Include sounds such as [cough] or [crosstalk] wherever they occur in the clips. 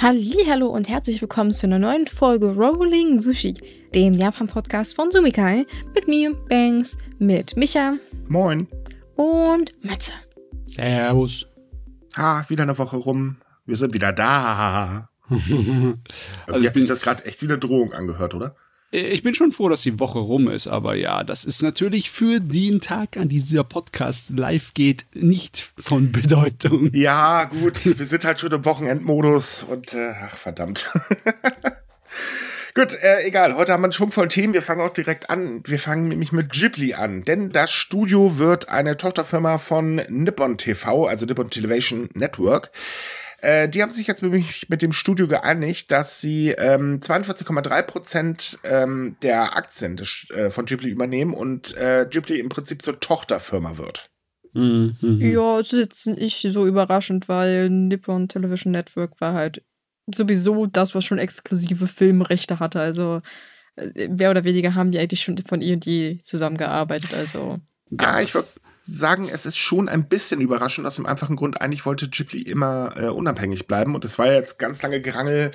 Hallo und herzlich willkommen zu einer neuen Folge Rolling Sushi, dem Japan-Podcast von Sumikai. Mit mir, Banks, mit Micha. Moin. Und Matze. Servus. Ha, wieder eine Woche rum. Wir sind wieder da. [laughs] also jetzt hat sich das gerade echt wie eine Drohung angehört, oder? Ich bin schon froh, dass die Woche rum ist, aber ja, das ist natürlich für den Tag, an dieser Podcast live geht, nicht von Bedeutung. Ja, gut, wir sind halt schon im Wochenendmodus und äh, ach verdammt. [laughs] Gut, äh, egal. Heute haben wir einen Schwung voll Themen. Wir fangen auch direkt an. Wir fangen nämlich mit Ghibli an, denn das Studio wird eine Tochterfirma von Nippon TV, also Nippon Television Network. Äh, die haben sich jetzt mit dem Studio geeinigt, dass sie ähm, 42,3 Prozent ähm, der Aktien des, äh, von Ghibli übernehmen und äh, Ghibli im Prinzip zur Tochterfirma wird. Mhm. Ja, das ist jetzt nicht so überraschend, weil Nippon Television Network war halt sowieso das, was schon exklusive Filmrechte hatte. Also äh, mehr oder weniger haben die eigentlich schon von E&E zusammengearbeitet. Also ja, ich würde sagen, es ist schon ein bisschen überraschend, aus dem einfachen Grund, eigentlich wollte Ghibli immer äh, unabhängig bleiben und es war jetzt ganz lange Gerangel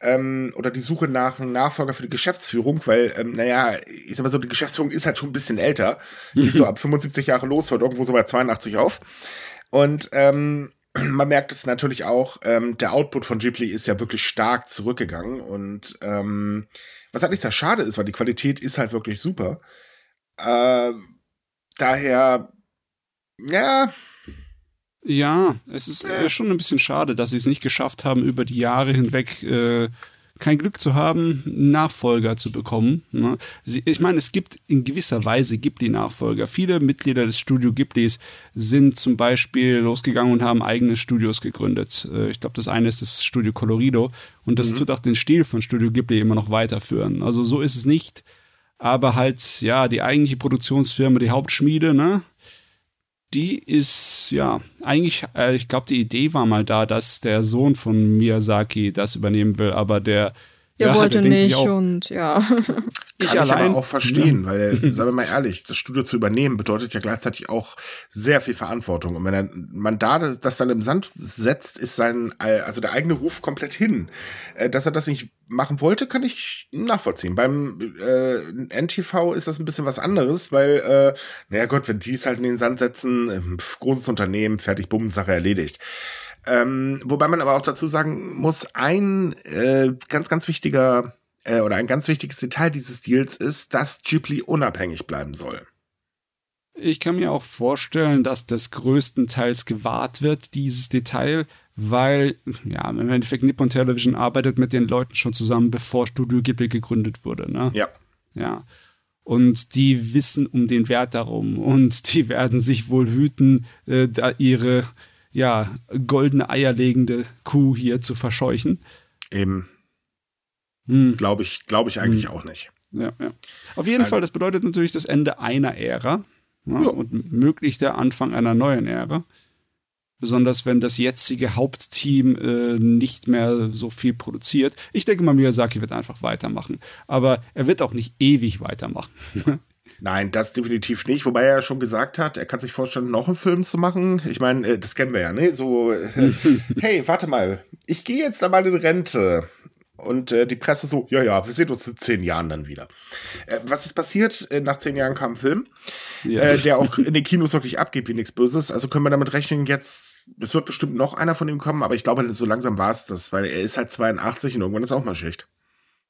ähm, oder die Suche nach einem Nachfolger für die Geschäftsführung, weil, ähm, naja, ich sag mal so, die Geschäftsführung ist halt schon ein bisschen älter, [laughs] geht so ab 75 Jahre los, hört irgendwo so bei 82 auf und ähm, [clears throat] man merkt es natürlich auch, ähm, der Output von Ghibli ist ja wirklich stark zurückgegangen und ähm, was halt nicht sehr schade ist, weil die Qualität ist halt wirklich super. Äh, daher ja. Ja, es ist äh, schon ein bisschen schade, dass sie es nicht geschafft haben, über die Jahre hinweg äh, kein Glück zu haben, Nachfolger zu bekommen. Ne? Ich meine, es gibt in gewisser Weise gibt die Nachfolger. Viele Mitglieder des Studio Ghiblis sind zum Beispiel losgegangen und haben eigene Studios gegründet. Äh, ich glaube, das eine ist das Studio Colorido und das mhm. tut auch den Stil von Studio Ghibli immer noch weiterführen. Also so ist es nicht. Aber halt, ja, die eigentliche Produktionsfirma, die Hauptschmiede, ne? Die ist, ja, eigentlich, äh, ich glaube, die Idee war mal da, dass der Sohn von Miyazaki das übernehmen will, aber der der ja, wollte nicht auch, und ja. Ich [laughs] Kann allein ich aber auch verstehen, ja. weil, [laughs] sagen wir mal ehrlich, das Studio zu übernehmen bedeutet ja gleichzeitig auch sehr viel Verantwortung. Und wenn er, man da das, das dann im Sand setzt, ist sein, also der eigene Ruf komplett hin. Äh, dass er das nicht machen wollte, kann ich nachvollziehen. Beim äh, NTV ist das ein bisschen was anderes, weil, äh, naja Gott, wenn die es halt in den Sand setzen, äh, großes Unternehmen, fertig, bumm, Sache erledigt. Ähm, wobei man aber auch dazu sagen muss, ein äh, ganz, ganz wichtiger äh, oder ein ganz wichtiges Detail dieses Deals ist, dass Ghibli unabhängig bleiben soll. Ich kann mir auch vorstellen, dass das größtenteils gewahrt wird, dieses Detail, weil, ja, im Endeffekt Nippon Television arbeitet mit den Leuten schon zusammen, bevor Studio Ghibli gegründet wurde, ne? Ja. Ja. Und die wissen um den Wert darum und die [laughs] werden sich wohl hüten, äh, da ihre ja, goldene eierlegende Kuh hier zu verscheuchen. Eben. Hm. Glaube ich, glaube ich eigentlich hm. auch nicht. Ja, ja. Auf jeden also, Fall, das bedeutet natürlich das Ende einer Ära ja, ja. und möglich der Anfang einer neuen Ära. Besonders wenn das jetzige Hauptteam äh, nicht mehr so viel produziert. Ich denke mal, Miyazaki wird einfach weitermachen. Aber er wird auch nicht ewig weitermachen. [laughs] Nein, das definitiv nicht. Wobei er schon gesagt hat, er kann sich vorstellen, noch einen Film zu machen. Ich meine, äh, das kennen wir ja, ne? So, äh, [laughs] hey, warte mal, ich gehe jetzt einmal in Rente. Und äh, die Presse so, ja, ja, wir sehen uns in zehn Jahren dann wieder. Äh, was ist passiert? Äh, nach zehn Jahren kam ein Film, ja. äh, der auch in den Kinos wirklich abgeht wie nichts Böses. Also können wir damit rechnen, jetzt, es wird bestimmt noch einer von ihm kommen, aber ich glaube, so langsam war es das, weil er ist halt 82 und irgendwann ist auch mal Schicht.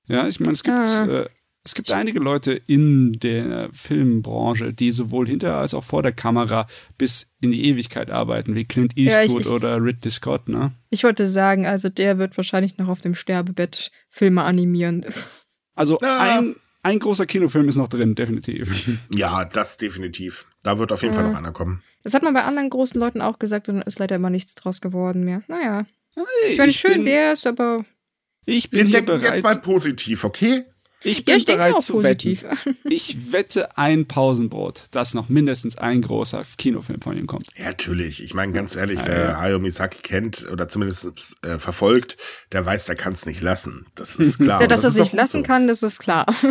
Ja, ich meine, es gibt ah. Es gibt einige Leute in der Filmbranche, die sowohl hinter als auch vor der Kamera bis in die Ewigkeit arbeiten, wie Clint Eastwood ja, ich, ich, oder Ridley Scott, ne? Ich wollte sagen, also der wird wahrscheinlich noch auf dem Sterbebett Filme animieren. Also ja. ein, ein großer Kinofilm ist noch drin, definitiv. [laughs] Ja, das definitiv. Da wird auf jeden ja. Fall noch einer kommen. Das hat man bei anderen großen Leuten auch gesagt und ist leider immer nichts draus geworden mehr. Naja. Hey, ich schön wär's, aber. Ich bin Wir denken bereit. jetzt mal positiv, okay? Ich bin ja, bereit zu positiv. wetten. [laughs] Ich wette ein Pausenbrot, dass noch mindestens ein großer Kinofilm von ihm kommt. Ja, natürlich. Ich meine, ganz ehrlich, ja, wer ja. Hayao Misaki kennt oder zumindest äh, verfolgt, der weiß, der kann es nicht lassen. Das ist klar. ja, dass das er sich lassen so. kann, das ist klar. [laughs]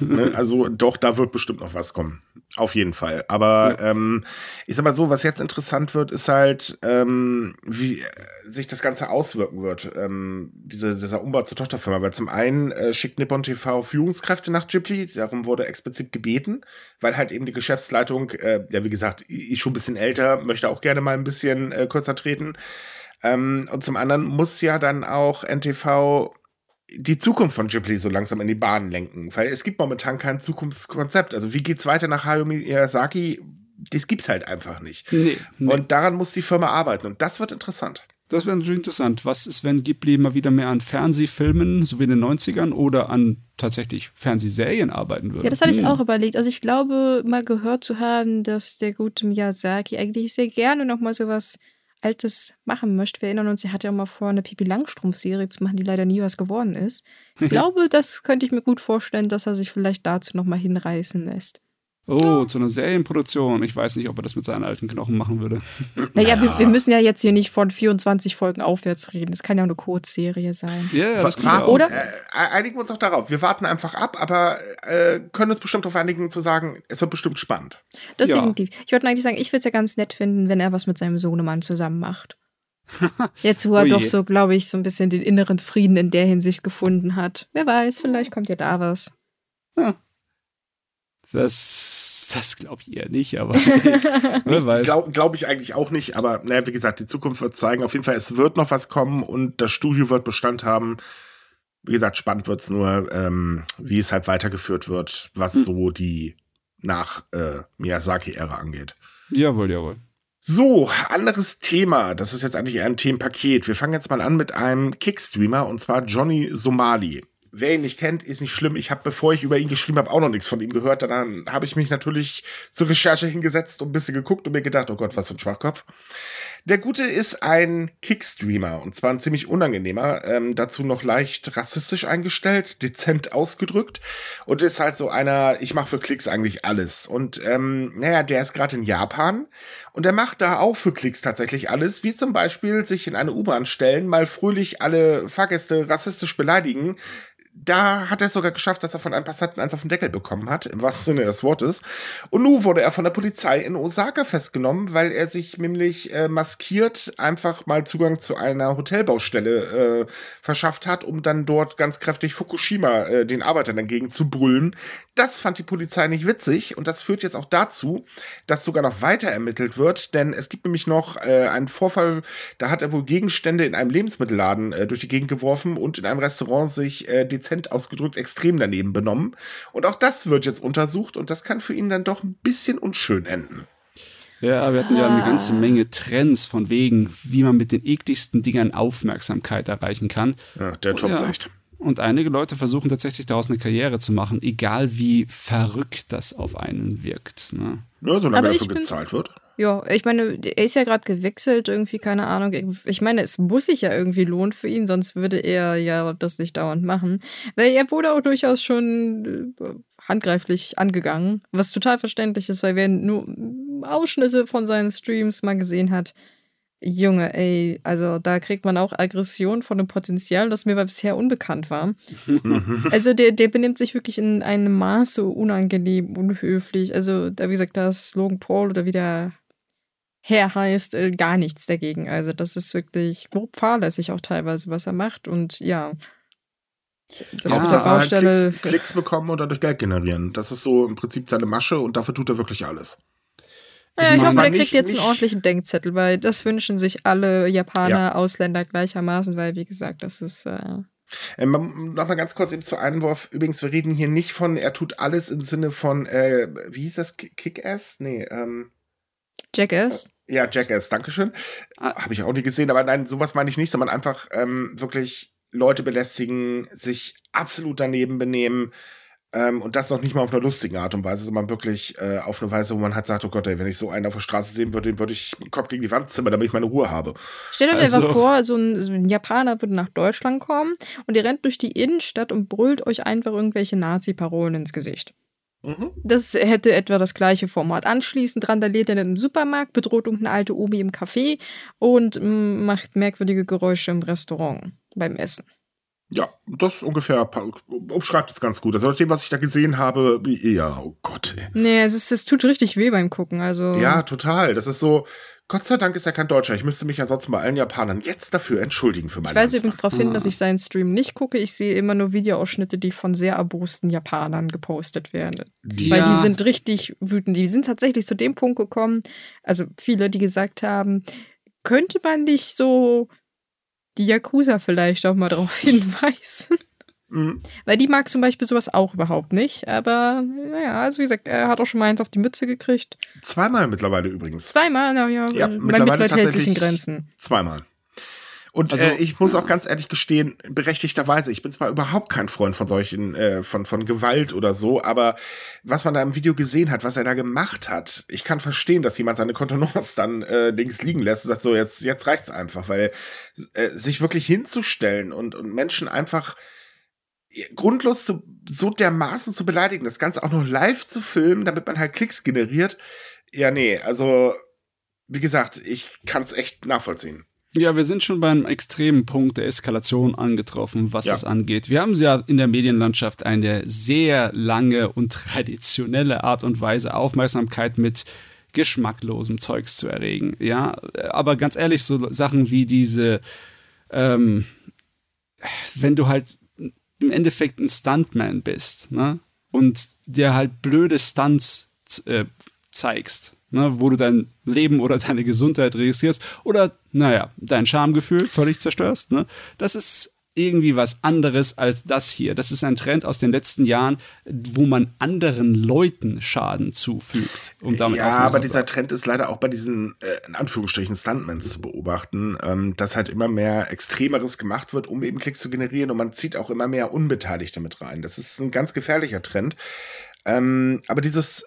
Ne, also doch, da wird bestimmt noch was kommen. Auf jeden Fall. Aber ja. ähm, ich sag mal so, was jetzt interessant wird, ist halt, ähm, wie sich das Ganze auswirken wird. Ähm, diese, dieser Umbau zur Tochterfirma. Weil zum einen äh, schickt Nippon TV Führungskräfte nach Ghibli, darum wurde explizit gebeten, weil halt eben die Geschäftsleitung, äh, ja wie gesagt, ich schon ein bisschen älter, möchte auch gerne mal ein bisschen äh, kürzer treten. Ähm, und zum anderen muss ja dann auch NTV die Zukunft von Ghibli so langsam in die Bahn lenken, weil es gibt momentan kein Zukunftskonzept. Also wie geht's weiter nach Hayao Miyazaki? Das gibt's halt einfach nicht. Nee, nee. Und daran muss die Firma arbeiten und das wird interessant. Das wäre natürlich interessant. Was ist, wenn Ghibli mal wieder mehr an Fernsehfilmen, so wie in den 90ern, oder an tatsächlich Fernsehserien arbeiten würde? Ja, das hatte ich hm. auch überlegt. Also ich glaube, mal gehört zu haben, dass der gute Miyazaki eigentlich sehr gerne nochmal sowas Altes machen möchte. Wir erinnern uns, er hatte ja auch mal vor, eine Pipi Langstrumpf-Serie zu machen, die leider nie was geworden ist. Ich [laughs] glaube, das könnte ich mir gut vorstellen, dass er sich vielleicht dazu nochmal hinreißen lässt. Oh, zu einer Serienproduktion. Ich weiß nicht, ob er das mit seinen alten Knochen machen würde. [laughs] Naja, ja. wir, wir, müssen ja jetzt hier nicht von 24 Folgen aufwärts reden. Das kann ja auch eine Kurzserie sein. Ja, yeah, das kann. Oder? Äh, einigen wir uns auch darauf. Wir warten einfach ab, aber äh, können uns bestimmt darauf einigen, zu sagen, es wird bestimmt spannend. Das ja. definitiv. Ich wollte eigentlich sagen, ich würde es ja ganz nett finden, wenn er was mit seinem Sohnemann zusammen macht. Jetzt, wo er [laughs] oh doch so, glaube ich, so ein bisschen den inneren Frieden in der Hinsicht gefunden hat. Wer weiß, vielleicht kommt ja da was. Ja. Das, das glaube ich eher nicht, aber [laughs] wer weiß. Glaube glaub ich eigentlich auch nicht, aber naja, wie gesagt, die Zukunft wird zeigen. Auf jeden Fall, es wird noch was kommen und das Studio wird Bestand haben. Wie gesagt, spannend wird es nur, ähm, wie es halt weitergeführt wird, was hm. so die nach äh, Miyazaki-Ära angeht. Jawohl, jawohl. So, anderes Thema. Das ist jetzt eigentlich eher ein Themenpaket. Wir fangen jetzt mal an mit einem Kickstreamer und zwar Johnny Somali. Wer ihn nicht kennt, ist nicht schlimm. Ich habe, bevor ich über ihn geschrieben habe, auch noch nichts von ihm gehört. Dann habe ich mich natürlich zur Recherche hingesetzt und ein bisschen geguckt und mir gedacht, oh Gott, was für ein Schwachkopf. Der Gute ist ein Kickstreamer und zwar ein ziemlich unangenehmer, ähm, dazu noch leicht rassistisch eingestellt, dezent ausgedrückt und ist halt so einer, ich mache für Klicks eigentlich alles. Und ähm, naja, der ist gerade in Japan und er macht da auch für Klicks tatsächlich alles, wie zum Beispiel sich in eine U-Bahn stellen, mal fröhlich alle Fahrgäste rassistisch beleidigen, da hat er es sogar geschafft, dass er von einem Passanten eins auf den Deckel bekommen hat, im wahrsten Sinne des Wortes. Und nun wurde er von der Polizei in Osaka festgenommen, weil er sich nämlich äh, maskiert einfach mal Zugang zu einer Hotelbaustelle äh, verschafft hat, um dann dort ganz kräftig Fukushima äh, den Arbeitern entgegen zu brüllen. Das fand die Polizei nicht witzig und das führt jetzt auch dazu, dass sogar noch weiter ermittelt wird, denn es gibt nämlich noch äh, einen Vorfall, da hat er wohl Gegenstände in einem Lebensmittelladen äh, durch die Gegend geworfen und in einem Restaurant sich äh, dezent dezent ausgedrückt extrem daneben benommen. Und auch das wird jetzt untersucht und das kann für ihn dann doch ein bisschen unschön enden. Ja, wir hatten ja eine ganze Menge Trends von wegen, wie man mit den ekligsten Dingern Aufmerksamkeit erreichen kann. Ja, der toppt ja. echt. Und einige Leute versuchen tatsächlich daraus eine Karriere zu machen, egal wie verrückt das auf einen wirkt. Ne? Ja, solange dafür gezahlt wird. Ja, ich meine, er ist ja gerade gewechselt, irgendwie, keine Ahnung. Ich meine, es muss sich ja irgendwie lohnen für ihn, sonst würde er ja das nicht dauernd machen. Weil er wurde auch durchaus schon äh, handgreiflich angegangen, was total verständlich ist, weil wer nur Ausschnitte von seinen Streams mal gesehen hat, Junge, ey, also da kriegt man auch Aggression von einem Potenzial, das mir bisher unbekannt war. [laughs] also der, der benimmt sich wirklich in einem Maße unangenehm, unhöflich. Also da, wie gesagt, da ist Logan Paul oder wie der Herr heißt, äh, gar nichts dagegen. Also das ist wirklich grob fahrlässig auch teilweise, was er macht. Und ja, das ja, der Baustelle. Klicks, Klicks bekommen und dadurch Geld generieren. Das ist so im Prinzip seine Masche und dafür tut er wirklich alles. Ja, ich, ich hoffe, der kriegt jetzt einen ordentlichen Denkzettel, weil das wünschen sich alle Japaner, ja. Ausländer gleichermaßen, weil, wie gesagt, das ist. Äh ähm, noch mal ganz kurz eben zu Einwurf. Übrigens, wir reden hier nicht von, er tut alles im Sinne von, äh, wie hieß das? Kick-Ass? Nee, ähm. Jackass? Ja, Jackass, Dankeschön. Ah. Habe ich auch nie gesehen, aber nein, sowas meine ich nicht, sondern einfach ähm, wirklich Leute belästigen, sich absolut daneben benehmen ähm, und das noch nicht mal auf einer lustigen Art und Weise, sondern wirklich äh, auf eine Weise, wo man halt sagt, oh Gott, ey, wenn ich so einen auf der Straße sehen würde, den würde ich den Kopf gegen die Wand zimmern, damit ich meine Ruhe habe. Stell dir also, einfach vor, so ein, so ein, Japaner würde nach Deutschland kommen und ihr rennt durch die Innenstadt und brüllt euch einfach irgendwelche Nazi-Parolen ins Gesicht. Mhm. Das hätte etwa das gleiche Format. Anschließend randaliert er in einem Supermarkt, bedroht irgendeine alte Omi im Café und mm, macht merkwürdige Geräusche im Restaurant beim Essen. Ja, das ungefähr umschreibt es ganz gut. Also dem, was ich da gesehen habe, ja, oh Gott. Ey. Nee, es, ist, es tut richtig weh beim Gucken. Also. Ja, total. Das ist so, Gott sei Dank ist er kein Deutscher. Ich müsste mich ansonsten bei allen Japanern jetzt dafür entschuldigen für meine Ich weise übrigens darauf hin, dass ich seinen Stream nicht gucke. Ich sehe immer nur Videoausschnitte, die von sehr erbosten Japanern gepostet werden. Ja. Weil die sind richtig wütend. Die sind tatsächlich zu dem Punkt gekommen, also viele, die gesagt haben, könnte man nicht so die Yakuza vielleicht auch mal darauf [laughs] hinweisen? Mhm. Weil die mag zum Beispiel sowas auch überhaupt nicht. Aber naja, also wie gesagt, er hat auch schon mal eins auf die Mütze gekriegt. Zweimal mittlerweile übrigens. Zweimal, na ja, ja mittlerweile Mitleid hält sich in Grenzen. Zweimal. Und also, äh, ich muss auch ganz ehrlich gestehen, berechtigterweise, ich bin zwar überhaupt kein Freund von solchen, äh, von, von Gewalt oder so, aber was man da im Video gesehen hat, was er da gemacht hat, ich kann verstehen, dass jemand seine Kontenance dann äh, links liegen lässt und sagt so, jetzt, jetzt reicht's einfach, weil äh, sich wirklich hinzustellen und, und Menschen einfach grundlos zu, so dermaßen zu beleidigen, das Ganze auch noch live zu filmen, damit man halt Klicks generiert. Ja, nee, also wie gesagt, ich kann es echt nachvollziehen. Ja, wir sind schon beim extremen Punkt der Eskalation angetroffen, was ja. das angeht. Wir haben ja in der Medienlandschaft eine sehr lange und [laughs] traditionelle Art und Weise, Aufmerksamkeit mit geschmacklosem Zeugs zu erregen. Ja, aber ganz ehrlich, so Sachen wie diese, ähm, wenn du halt im Endeffekt ein Stuntman bist, ne? Und dir halt blöde Stunts äh, zeigst, ne? wo du dein Leben oder [laughs] deine Gesundheit registrierst oder, naja, dein Schamgefühl völlig zerstörst. Ne? Das ist irgendwie was anderes als das hier. Das ist ein Trend aus den letzten Jahren, wo man anderen Leuten Schaden zufügt. Um damit ja, aber dieser Trend ist leider auch bei diesen, äh, in Anführungsstrichen, Stuntmans zu beobachten, ähm, dass halt immer mehr Extremeres gemacht wird, um eben Klicks zu generieren und man zieht auch immer mehr Unbeteiligte mit rein. Das ist ein ganz gefährlicher Trend. Ähm, aber dieses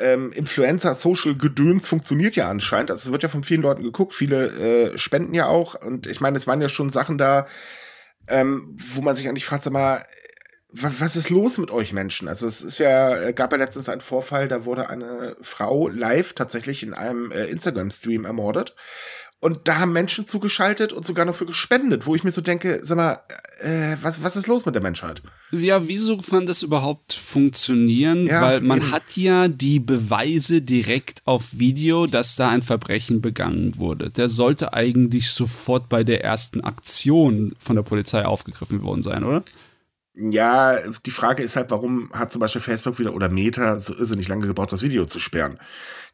ähm, Influencer-Social-Gedöns funktioniert ja anscheinend. Also es wird ja von vielen Leuten geguckt, viele äh, spenden ja auch. Und ich meine, es waren ja schon Sachen da, ähm, wo man sich eigentlich fragt, sag mal, was, was ist los mit euch Menschen? Also es ist ja, äh, gab ja letztens einen Vorfall, da wurde eine Frau live tatsächlich in einem äh, Instagram-Stream ermordet. Und da haben Menschen zugeschaltet und sogar noch für gespendet, wo ich mir so denke, sag mal, äh, was, was ist los mit der Menschheit? Ja, wieso kann das überhaupt funktionieren? Ja, Weil man eben. hat ja die Beweise direkt auf Video, dass da ein Verbrechen begangen wurde. Der sollte eigentlich sofort bei der ersten Aktion von der Polizei aufgegriffen worden sein, oder? Ja, die Frage ist halt, warum hat zum Beispiel Facebook wieder oder Meta so irrsinnig lange gebraucht, das Video zu sperren?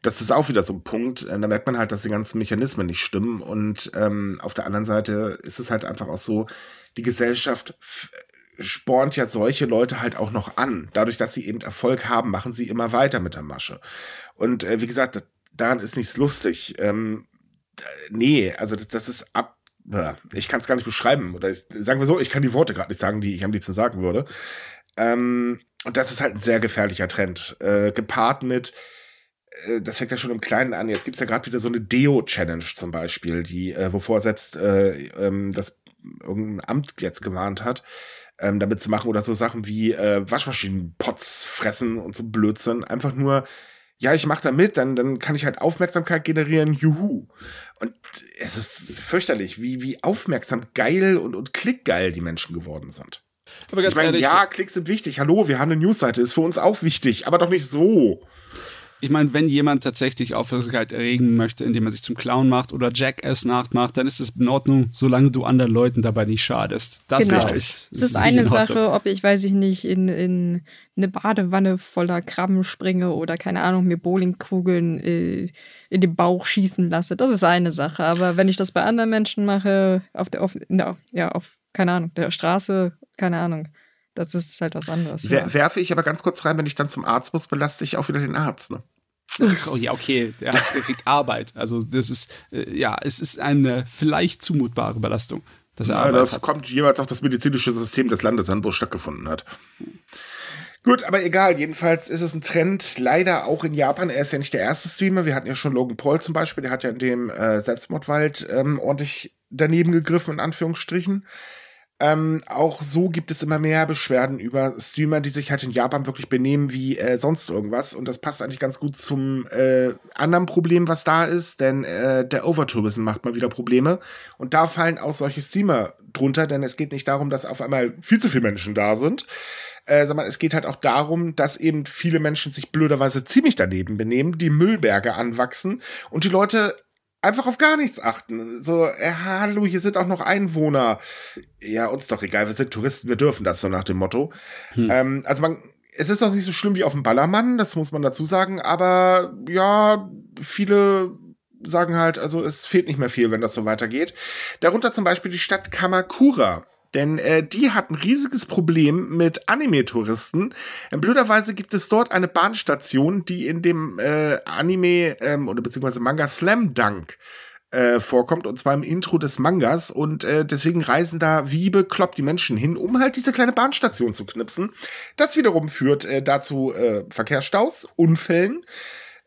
Das ist auch wieder so ein Punkt. Äh, da merkt man halt, dass die ganzen Mechanismen nicht stimmen. Und ähm, auf der anderen Seite ist es halt einfach auch so, die Gesellschaft spornt ja solche Leute halt auch noch an. Dadurch, dass sie eben Erfolg haben, machen sie immer weiter mit der Masche. Und äh, wie gesagt, daran ist nichts lustig. Ähm, nee, also das, das ist ab ich kann es gar nicht beschreiben. Oder ich, sagen wir so, ich kann die Worte gerade nicht sagen, die ich am liebsten sagen würde. Ähm, und das ist halt ein sehr gefährlicher Trend. Äh, gepaart mit, äh, das fängt ja schon im Kleinen an. Jetzt gibt es ja gerade wieder so eine Deo-Challenge zum Beispiel, die, äh, wovor selbst äh, ähm, das irgendein Amt jetzt gewarnt hat, ähm, damit zu machen oder so Sachen wie äh, Waschmaschinenpots fressen und so Blödsinn. Einfach nur, ja, ich mache da mit, dann, dann kann ich halt Aufmerksamkeit generieren, juhu. Und es ist fürchterlich, wie, wie aufmerksam geil und, und klickgeil die Menschen geworden sind. Aber ganz ich meine, ja, Klicks sind wichtig. Hallo, wir haben eine Newsseite, ist für uns auch wichtig, aber doch nicht so ich meine, wenn jemand tatsächlich Aufmerksamkeit erregen möchte, indem er sich zum Clown macht oder Jackass nachmacht, dann ist es in Ordnung, solange du anderen Leuten dabei nicht schadest. Das genau. ist, das ist eine Sache, ob ich, weiß ich nicht, in, in eine Badewanne voller Krabben springe oder keine Ahnung, mir Bowlingkugeln äh, in den Bauch schießen lasse. Das ist eine Sache. Aber wenn ich das bei anderen Menschen mache, auf der, auf, der, ja, auf, keine Ahnung, der Straße, keine Ahnung. Das ist halt was anderes. Wer, ja. Werfe ich aber ganz kurz rein, wenn ich dann zum Arzt muss, belaste ich auch wieder den Arzt. Ne? Oh ja, okay, [laughs] er, er kriegt Arbeit. Also das ist, äh, ja, es ist eine vielleicht zumutbare Belastung. Dass er ja, das hat. kommt jeweils auf das medizinische System des Landes an, wo es stattgefunden hat. Gut, aber egal. Jedenfalls ist es ein Trend, leider auch in Japan. Er ist ja nicht der erste Streamer. Wir hatten ja schon Logan Paul zum Beispiel. Der hat ja in dem äh, Selbstmordwald ähm, ordentlich daneben gegriffen, in Anführungsstrichen. Ähm, auch so gibt es immer mehr Beschwerden über Streamer, die sich halt in Japan wirklich benehmen wie äh, sonst irgendwas. Und das passt eigentlich ganz gut zum äh, anderen Problem, was da ist, denn äh, der Overtourism macht mal wieder Probleme. Und da fallen auch solche Streamer drunter, denn es geht nicht darum, dass auf einmal viel zu viele Menschen da sind, äh, sondern es geht halt auch darum, dass eben viele Menschen sich blöderweise ziemlich daneben benehmen, die Müllberge anwachsen und die Leute einfach auf gar nichts achten. So, äh, hallo, hier sind auch noch Einwohner. Ja, uns doch egal, wir sind Touristen, wir dürfen das so nach dem Motto. Hm. Ähm, also man, es ist doch nicht so schlimm wie auf dem Ballermann, das muss man dazu sagen, aber ja, viele sagen halt, also es fehlt nicht mehr viel, wenn das so weitergeht. Darunter zum Beispiel die Stadt Kamakura. Denn äh, die hat ein riesiges Problem mit Anime-Touristen. Äh, blöderweise gibt es dort eine Bahnstation, die in dem äh, Anime ähm, oder beziehungsweise Manga Slam Dunk äh, vorkommt, und zwar im Intro des Mangas. Und äh, deswegen reisen da wie bekloppt die Menschen hin, um halt diese kleine Bahnstation zu knipsen. Das wiederum führt äh, dazu äh, Verkehrsstaus, Unfällen.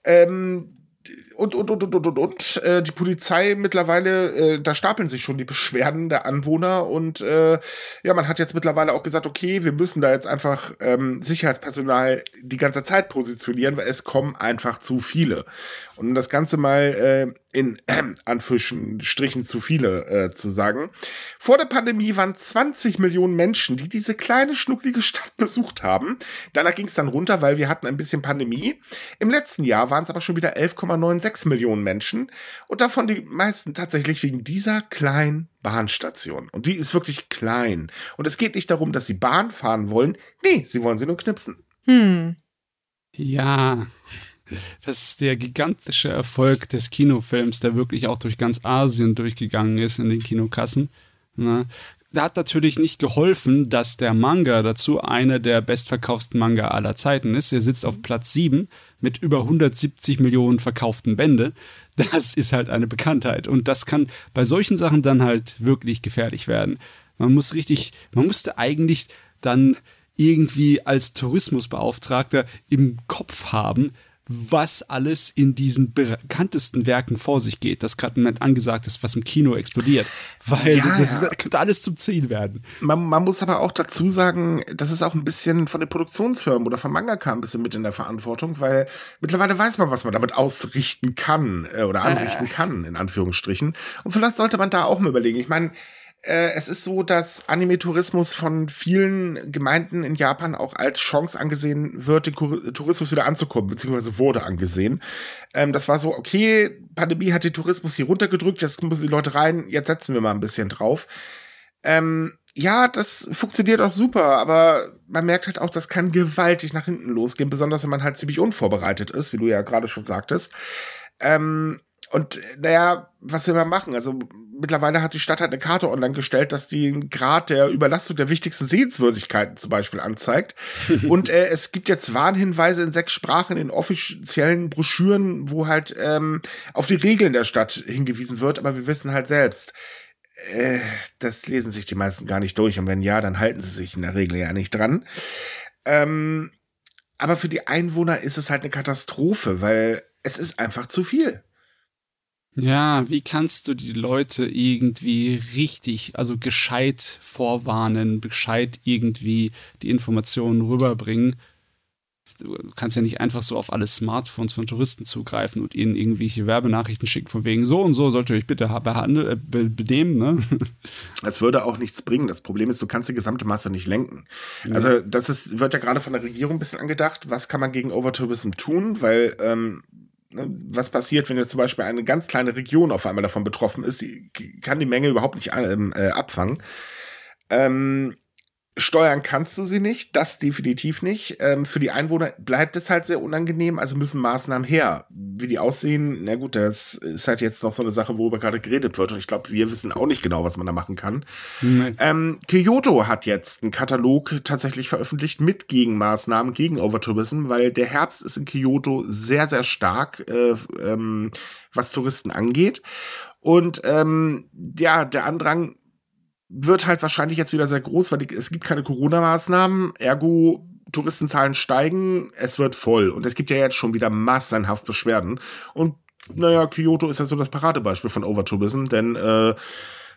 Ähm, und, und, und, und, und, und, und. Äh, die Polizei mittlerweile, äh, da stapeln sich schon die Beschwerden der Anwohner und äh, ja, man hat jetzt mittlerweile auch gesagt, okay, wir müssen da jetzt einfach ähm, Sicherheitspersonal die ganze Zeit positionieren, weil es kommen einfach zu viele. Und das Ganze mal äh, in äh, [clears throat] Anführungsstrichen zu viele äh, zu sagen. Vor der Pandemie waren 20 Millionen Menschen, die diese kleine, schnucklige Stadt besucht haben. Danach ging es dann runter, weil wir hatten ein bisschen Pandemie. Im letzten Jahr waren es aber schon wieder 11,96 Millionen Menschen. Und davon die meisten tatsächlich wegen dieser kleinen Bahnstation. Und die ist wirklich klein. Und es geht nicht darum, dass sie Bahn fahren wollen. Nee, sie wollen sie nur knipsen. Hm. Ja, das ist der gigantische Erfolg des Kinofilms, der wirklich auch durch ganz Asien durchgegangen ist in den Kinokassen. Ne? Da hat natürlich nicht geholfen, dass der Manga dazu einer der bestverkauften Manga aller Zeiten ist. Er sitzt auf Platz 7 mit über 170 Millionen verkauften Bände. Das ist halt eine Bekanntheit. Und das kann bei solchen Sachen dann halt wirklich gefährlich werden. Man muss richtig, man musste eigentlich dann irgendwie als Tourismusbeauftragter im Kopf haben, was alles in diesen bekanntesten Werken vor sich geht, das gerade nicht angesagt ist, was im Kino explodiert. Weil ja, das, ja. könnte alles zum Ziel werden. Man, man, muss aber auch dazu sagen, das ist auch ein bisschen von den Produktionsfirmen oder von Mangaka ein bisschen mit in der Verantwortung, weil mittlerweile weiß man, was man damit ausrichten kann äh, oder anrichten äh. kann, in Anführungsstrichen. Und vielleicht sollte man da auch mal überlegen. Ich meine, äh, es ist so, dass Anime-Tourismus von vielen Gemeinden in Japan auch als Chance angesehen wird, den Tourismus wieder anzukommen, beziehungsweise wurde angesehen. Ähm, das war so, okay, Pandemie hat den Tourismus hier runtergedrückt, jetzt müssen die Leute rein, jetzt setzen wir mal ein bisschen drauf. Ähm, ja, das funktioniert auch super, aber man merkt halt auch, das kann gewaltig nach hinten losgehen, besonders wenn man halt ziemlich unvorbereitet ist, wie du ja gerade schon sagtest. Ähm, und naja, was will man machen? Also mittlerweile hat die Stadt halt eine Karte online gestellt, dass die einen Grad der Überlastung der wichtigsten Sehenswürdigkeiten zum Beispiel anzeigt. [laughs] und äh, es gibt jetzt Warnhinweise in sechs Sprachen in offiziellen Broschüren, wo halt ähm, auf die Regeln der Stadt hingewiesen wird. Aber wir wissen halt selbst, äh, das lesen sich die meisten gar nicht durch. Und wenn ja, dann halten sie sich in der Regel ja nicht dran. Ähm, aber für die Einwohner ist es halt eine Katastrophe, weil es ist einfach zu viel. Ja, wie kannst du die Leute irgendwie richtig, also gescheit vorwarnen, gescheit irgendwie die Informationen rüberbringen? Du kannst ja nicht einfach so auf alle Smartphones von Touristen zugreifen und ihnen irgendwelche Werbenachrichten schicken, von wegen so und so sollt ihr euch bitte behandeln, äh, benehmen. Ne? [laughs] Das würde auch nichts bringen. Das Problem ist, du kannst die gesamte Masse nicht lenken. Ja. Also, das ist, wird ja gerade von der Regierung ein bisschen angedacht. Was kann man gegen Overtourism tun? Weil ähm, was passiert, wenn jetzt zum Beispiel eine ganz kleine Region auf einmal davon betroffen ist, die kann die Menge überhaupt nicht ähm, äh, abfangen. Ähm, Steuern kannst du sie nicht, das definitiv nicht. Ähm, für die Einwohner bleibt es halt sehr unangenehm, also müssen Maßnahmen her. Wie die aussehen, na gut, das ist halt jetzt noch so eine Sache, worüber gerade geredet wird. Und ich glaube, wir wissen auch nicht genau, was man da machen kann. Nee. Ähm, Kyoto hat jetzt einen Katalog tatsächlich veröffentlicht mit Gegenmaßnahmen gegen Overtourism, weil der Herbst ist in Kyoto sehr, sehr stark, äh, ähm, was Touristen angeht. Und ähm, ja, der Andrang wird halt wahrscheinlich jetzt wieder sehr groß, weil die, es gibt keine Corona-Maßnahmen, ergo Touristenzahlen steigen, es wird voll. Und es gibt ja jetzt schon wieder massenhaft Beschwerden. Und naja, Kyoto ist ja so das Paradebeispiel von Overtourism, denn äh,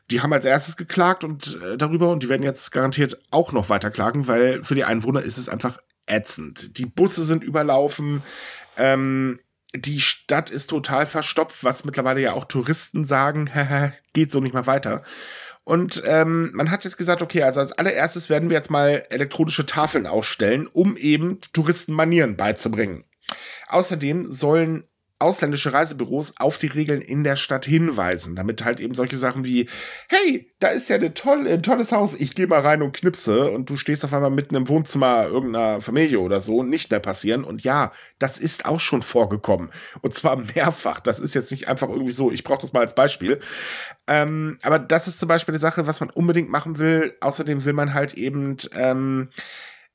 die haben als erstes geklagt und äh, darüber und die werden jetzt garantiert auch noch weiter klagen, weil für die Einwohner ist es einfach ätzend. Die Busse sind überlaufen. Ähm, die Stadt ist total verstopft, was mittlerweile ja auch Touristen sagen, [laughs] geht so nicht mehr weiter. Und ähm, man hat jetzt gesagt, okay, also als allererstes werden wir jetzt mal elektronische Tafeln ausstellen, um eben Touristen Manieren beizubringen. Außerdem sollen ausländische Reisebüros auf die Regeln in der Stadt hinweisen, damit halt eben solche Sachen wie, hey, da ist ja eine tolle, ein tolles Haus, ich gehe mal rein und knipse und du stehst auf einmal mitten im Wohnzimmer irgendeiner Familie oder so, nicht mehr passieren. Und ja, das ist auch schon vorgekommen. Und zwar mehrfach. Das ist jetzt nicht einfach irgendwie so, ich brauche das mal als Beispiel. Ähm, aber das ist zum Beispiel eine Sache, was man unbedingt machen will. Außerdem will man halt eben ähm,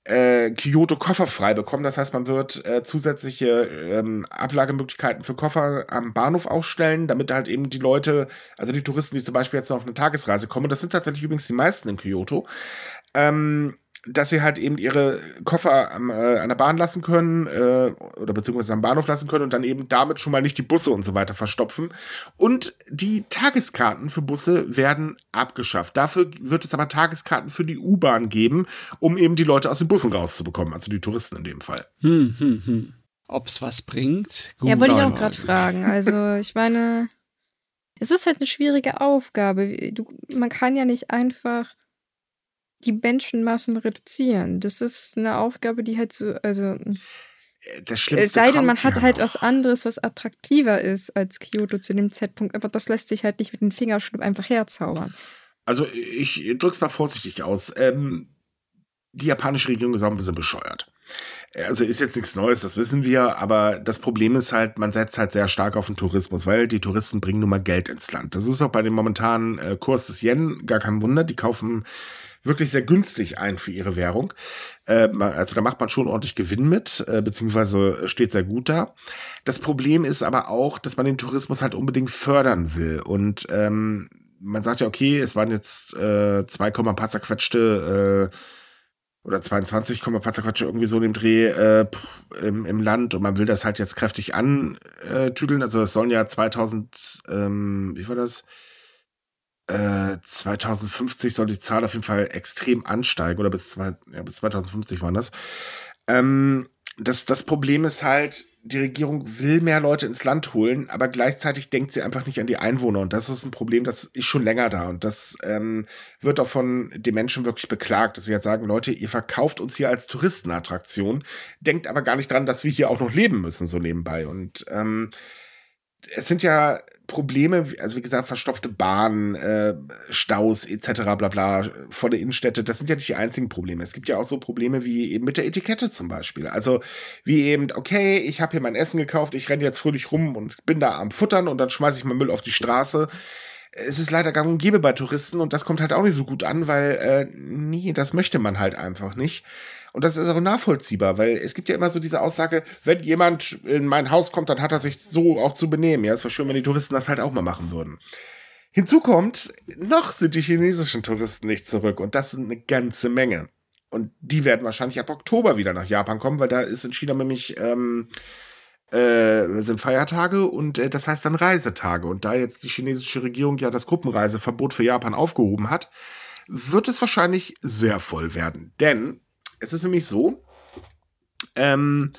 äh, Kyoto kofferfrei bekommen. Das heißt, man wird äh, zusätzliche ähm, Ablagemöglichkeiten für Koffer am Bahnhof aufstellen, damit halt eben die Leute, also die Touristen, die zum Beispiel jetzt noch auf eine Tagesreise kommen, das sind tatsächlich übrigens die meisten in Kyoto, ähm, dass sie halt eben ihre Koffer am, äh, an der Bahn lassen können äh, oder beziehungsweise am Bahnhof lassen können und dann eben damit schon mal nicht die Busse und so weiter verstopfen. Und die Tageskarten für Busse werden abgeschafft. Dafür wird es aber Tageskarten für die U-Bahn geben, um eben die Leute aus den Bussen rauszubekommen, also die Touristen in dem Fall. Hm, hm, hm. Ob es was bringt? Gut. Ja, wollte ich auch gerade fragen. Also ich meine, es ist halt eine schwierige Aufgabe. Du, man kann ja nicht einfach die Menschenmassen reduzieren. Das ist eine Aufgabe, die halt so, also. Das Schlimmste es sei denn, man hat ja halt noch. was anderes, was attraktiver ist als Kyoto zu dem Zeitpunkt, aber das lässt sich halt nicht mit dem Fingerschnipp einfach herzaubern. Also ich drück's mal vorsichtig aus. Ähm, die japanische Regierung ist auch ein bisschen bescheuert. Also ist jetzt nichts Neues, das wissen wir, aber das Problem ist halt, man setzt halt sehr stark auf den Tourismus, weil die Touristen bringen nun mal Geld ins Land. Das ist auch bei dem momentanen äh, Kurs des Yen gar kein Wunder. Die kaufen wirklich sehr günstig ein für ihre Währung. Äh, also da macht man schon ordentlich Gewinn mit, äh, beziehungsweise steht sehr gut da. Das Problem ist aber auch, dass man den Tourismus halt unbedingt fördern will. Und ähm, man sagt ja, okay, es waren jetzt äh, 2, paar zerquetschte äh, oder 22, paar zerquetschte irgendwie so in dem Dreh äh, im, im Land und man will das halt jetzt kräftig antüdeln. Also es sollen ja 2000, ähm, wie war das? 2050 äh, soll die Zahl auf jeden Fall extrem ansteigen oder bis, zwei, ja, bis 2050 waren das. Ähm, das. Das Problem ist halt, die Regierung will mehr Leute ins Land holen, aber gleichzeitig denkt sie einfach nicht an die Einwohner. Und das ist ein Problem, das ist schon länger da. Und das ähm, wird auch von den Menschen wirklich beklagt, dass sie jetzt sagen, Leute, ihr verkauft uns hier als Touristenattraktion, denkt aber gar nicht dran, dass wir hier auch noch leben müssen, so nebenbei. Und ähm, es sind ja Probleme, also wie gesagt, verstopfte Bahnen, äh, Staus etc. bla bla vor der Innenstädte, das sind ja nicht die einzigen Probleme. Es gibt ja auch so Probleme wie eben mit der Etikette zum Beispiel. Also wie eben, okay, ich habe hier mein Essen gekauft, ich renne jetzt fröhlich rum und bin da am Futtern und dann schmeiße ich meinen Müll auf die Straße. Es ist leider gang und gäbe bei Touristen und das kommt halt auch nicht so gut an, weil, äh, nee, das möchte man halt einfach nicht. Und das ist auch nachvollziehbar, weil es gibt ja immer so diese Aussage, wenn jemand in mein Haus kommt, dann hat er sich so auch zu benehmen. Ja, es wäre schön, wenn die Touristen das halt auch mal machen würden. Hinzu kommt, noch sind die chinesischen Touristen nicht zurück und das sind eine ganze Menge. Und die werden wahrscheinlich ab Oktober wieder nach Japan kommen, weil da ist in China nämlich ähm, äh, sind Feiertage und äh, das heißt dann Reisetage. Und da jetzt die chinesische Regierung ja das Gruppenreiseverbot für Japan aufgehoben hat, wird es wahrscheinlich sehr voll werden. Denn es ist nämlich so, ähm,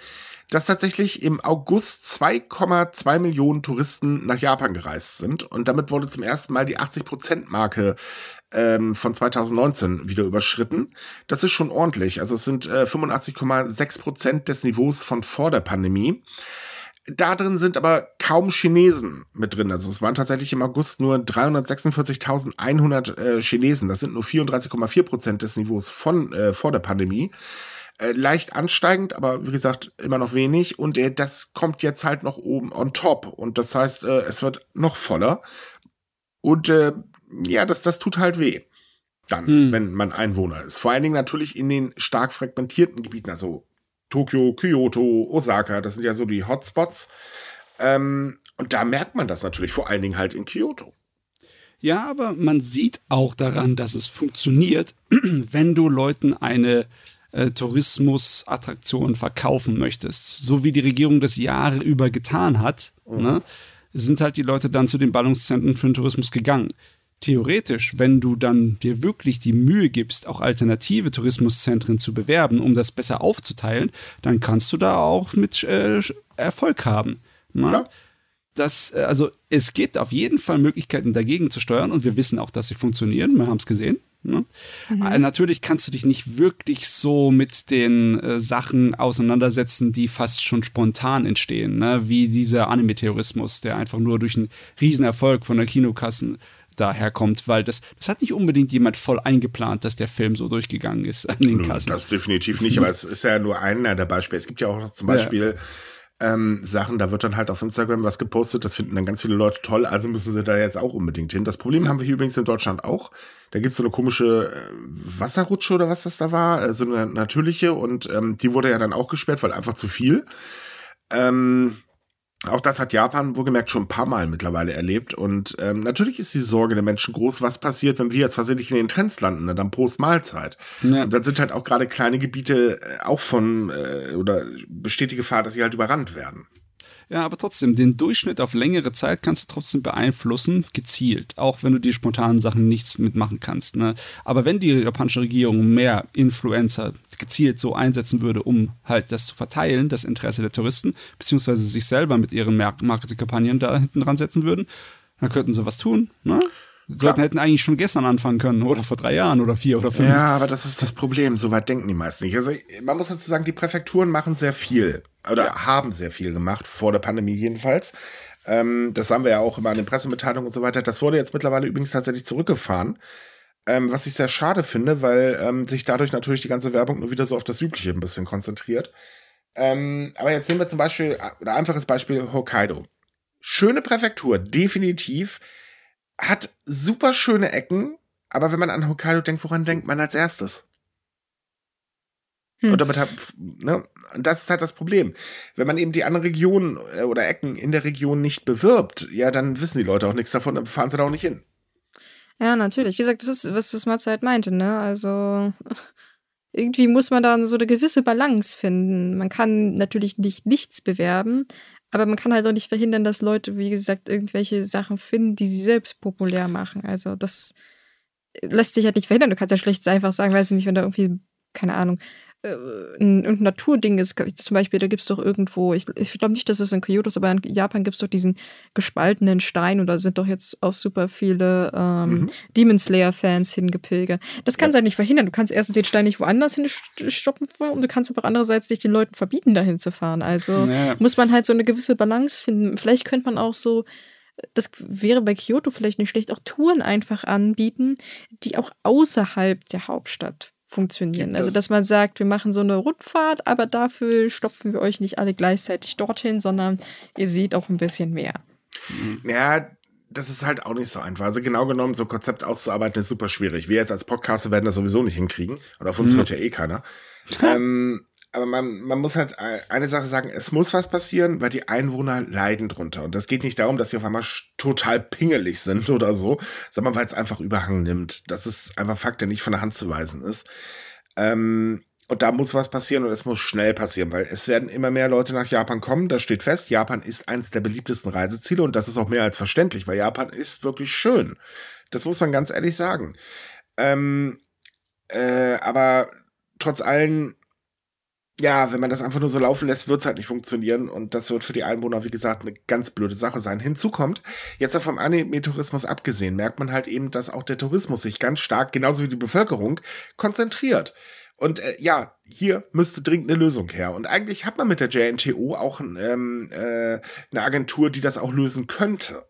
dass tatsächlich im August 2,2 Millionen Touristen nach Japan gereist sind. Und damit wurde zum ersten Mal die 80%-Marke ähm, von 2019 wieder überschritten. Das ist schon ordentlich. Also es sind äh, 85,6% des Niveaus von vor der Pandemie. Da drin sind aber kaum Chinesen mit drin. Also es waren tatsächlich im August nur 346.100 äh, Chinesen. Das sind nur 34,4 Prozent des Niveaus von äh, vor der Pandemie. Äh, leicht ansteigend, aber wie gesagt immer noch wenig. Und äh, das kommt jetzt halt noch oben on top. Und das heißt, äh, es wird noch voller. Und äh, ja, das, das tut halt weh. Dann, hm. wenn man Einwohner ist. Vor allen Dingen natürlich in den stark fragmentierten Gebieten, also Tokio, Kyoto, Osaka, das sind ja so die Hotspots. Ähm, und da merkt man das natürlich vor allen Dingen halt in Kyoto. Ja, aber man sieht auch daran, dass es funktioniert, [clears throat] wenn du Leuten eine äh, Tourismusattraktion verkaufen möchtest. So wie die Regierung das Jahre über getan hat, mhm. ne, sind halt die Leute dann zu den Ballungszentren für den Tourismus gegangen. Theoretisch, wenn du dann dir wirklich die Mühe gibst, auch alternative Tourismuszentren zu bewerben, um das besser aufzuteilen, dann kannst du da auch mit äh, Erfolg haben. Ne? Ja. Das, äh, also es gibt auf jeden Fall Möglichkeiten dagegen zu steuern und wir wissen auch, dass sie funktionieren. Wir haben es gesehen. Ne? Mhm. Äh, natürlich kannst du dich nicht wirklich so mit den äh, Sachen auseinandersetzen, die fast schon spontan entstehen, ne? wie dieser Anime-Terrorismus, der einfach nur durch einen Riesenerfolg von der Kinokassen daherkommt, weil das, das hat nicht unbedingt jemand voll eingeplant, dass der Film so durchgegangen ist an den Kassen. Das definitiv nicht, aber es ist ja nur einer der Beispiele. Es gibt ja auch noch zum Beispiel ja ähm, Sachen, da wird dann halt auf Instagram was gepostet, das finden dann ganz viele Leute toll, also müssen sie da jetzt auch unbedingt hin. Das Problem haben wir hier übrigens in Deutschland auch. Da gibt's so eine komische äh, Wasserrutsche oder was das da war, äh, so eine natürliche und ähm, die wurde ja dann auch gesperrt, weil einfach zu viel. Ähm, auch das hat Japan wohlgemerkt schon ein paar Mal mittlerweile erlebt. Und ähm, natürlich ist die Sorge der Menschen groß, was passiert, wenn wir jetzt versehentlich in den Trends landen, ne? dann Post Mahlzeit. Ja. Und dann sind halt auch gerade kleine Gebiete äh, auch von äh, oder besteht die Gefahr, dass sie halt überrannt werden. Ja, aber trotzdem, den Durchschnitt auf längere Zeit kannst du trotzdem beeinflussen, gezielt, auch wenn du die spontanen Sachen nichts mitmachen kannst. Ne? Aber wenn die japanische Regierung mehr Influencer gezielt so einsetzen würde, um halt das zu verteilen, das Interesse der Touristen, beziehungsweise sich selber mit ihren Marketingkampagnen da hinten dran setzen würden, dann könnten sie was tun. Ne? Sollten hätten eigentlich schon gestern anfangen können oder vor drei Jahren oder vier oder fünf. Ja, aber das ist das Problem. Soweit denken die meisten nicht. Also man muss dazu sagen, die Präfekturen machen sehr viel oder ja. haben sehr viel gemacht vor der Pandemie jedenfalls. Ähm, das haben wir ja auch immer an den Pressemitteilungen und so weiter. Das wurde jetzt mittlerweile übrigens tatsächlich zurückgefahren. Ähm, was ich sehr schade finde, weil ähm, sich dadurch natürlich die ganze Werbung nur wieder so auf das Übliche ein bisschen konzentriert. Ähm, aber jetzt nehmen wir zum Beispiel, oder einfaches Beispiel Hokkaido. Schöne Präfektur, definitiv hat super schöne Ecken, aber wenn man an Hokkaido denkt, woran denkt man als erstes? Hm. Und damit hat, ne, und das ist halt das Problem. Wenn man eben die anderen Regionen äh, oder Ecken in der Region nicht bewirbt, ja, dann wissen die Leute auch nichts davon, dann fahren sie da auch nicht hin. Ja, natürlich. Wie gesagt, das ist, was, was Matze halt meinte, ne? Also, [laughs] irgendwie muss man da so eine gewisse Balance finden. Man kann natürlich nicht nichts bewerben, aber man kann halt auch nicht verhindern, dass Leute, wie gesagt, irgendwelche Sachen finden, die sie selbst populär machen. Also das lässt sich halt nicht verhindern. Du kannst ja schlecht einfach sagen, weiß ich nicht, wenn da irgendwie, keine Ahnung, äh, ein, ein Naturding ist. Zum Beispiel, da gibt es doch irgendwo, ich, ich glaube nicht, dass es in Kyoto ist, aber in Japan gibt es doch diesen gespaltenen Stein und da sind doch jetzt auch super viele ähm, mhm. Demon Slayer-Fans hingepilgert. Das kannst du ja. halt nicht verhindern. Du kannst erstens den Stein nicht woanders hinstoppen und du kannst aber andererseits nicht den Leuten verbieten, dahin zu fahren. Also ja. muss man halt so eine gewisse Balance finden. Vielleicht könnte man auch so das wäre bei Kyoto vielleicht nicht schlecht, auch Touren einfach anbieten, die auch außerhalb der Hauptstadt funktionieren. Also, dass man sagt, wir machen so eine Rundfahrt, aber dafür stopfen wir euch nicht alle gleichzeitig dorthin, sondern ihr seht auch ein bisschen mehr. Ja, das ist halt auch nicht so einfach. Also genau genommen, so ein Konzept auszuarbeiten ist super schwierig. Wir jetzt als Podcaster werden das sowieso nicht hinkriegen. Und auf uns mhm. hört ja eh keiner. ähm, aber man, man muss halt eine Sache sagen, es muss was passieren, weil die Einwohner leiden drunter. Und das geht nicht darum, dass sie auf einmal total pingelig sind [laughs] oder so, sondern weil es einfach Überhang nimmt. Das ist einfach Fakt, der nicht von der Hand zu weisen ist. Ähm, und da muss was passieren und es muss schnell passieren, weil es werden immer mehr Leute nach Japan kommen. Das steht fest. Japan ist eines der beliebtesten Reiseziele und das ist auch mehr als verständlich, weil Japan ist wirklich schön. Das muss man ganz ehrlich sagen. Ähm, äh, aber trotz allem ja, wenn man das einfach nur so laufen lässt, wird es halt nicht funktionieren. Und das wird für die Einwohner, wie gesagt, eine ganz blöde Sache sein. Hinzu kommt, jetzt vom Anime-Tourismus abgesehen, merkt man halt eben, dass auch der Tourismus sich ganz stark, genauso wie die Bevölkerung, konzentriert. Und äh, ja, hier müsste dringend eine Lösung her. Und eigentlich hat man mit der JNTO auch ähm, äh, eine Agentur, die das auch lösen könnte.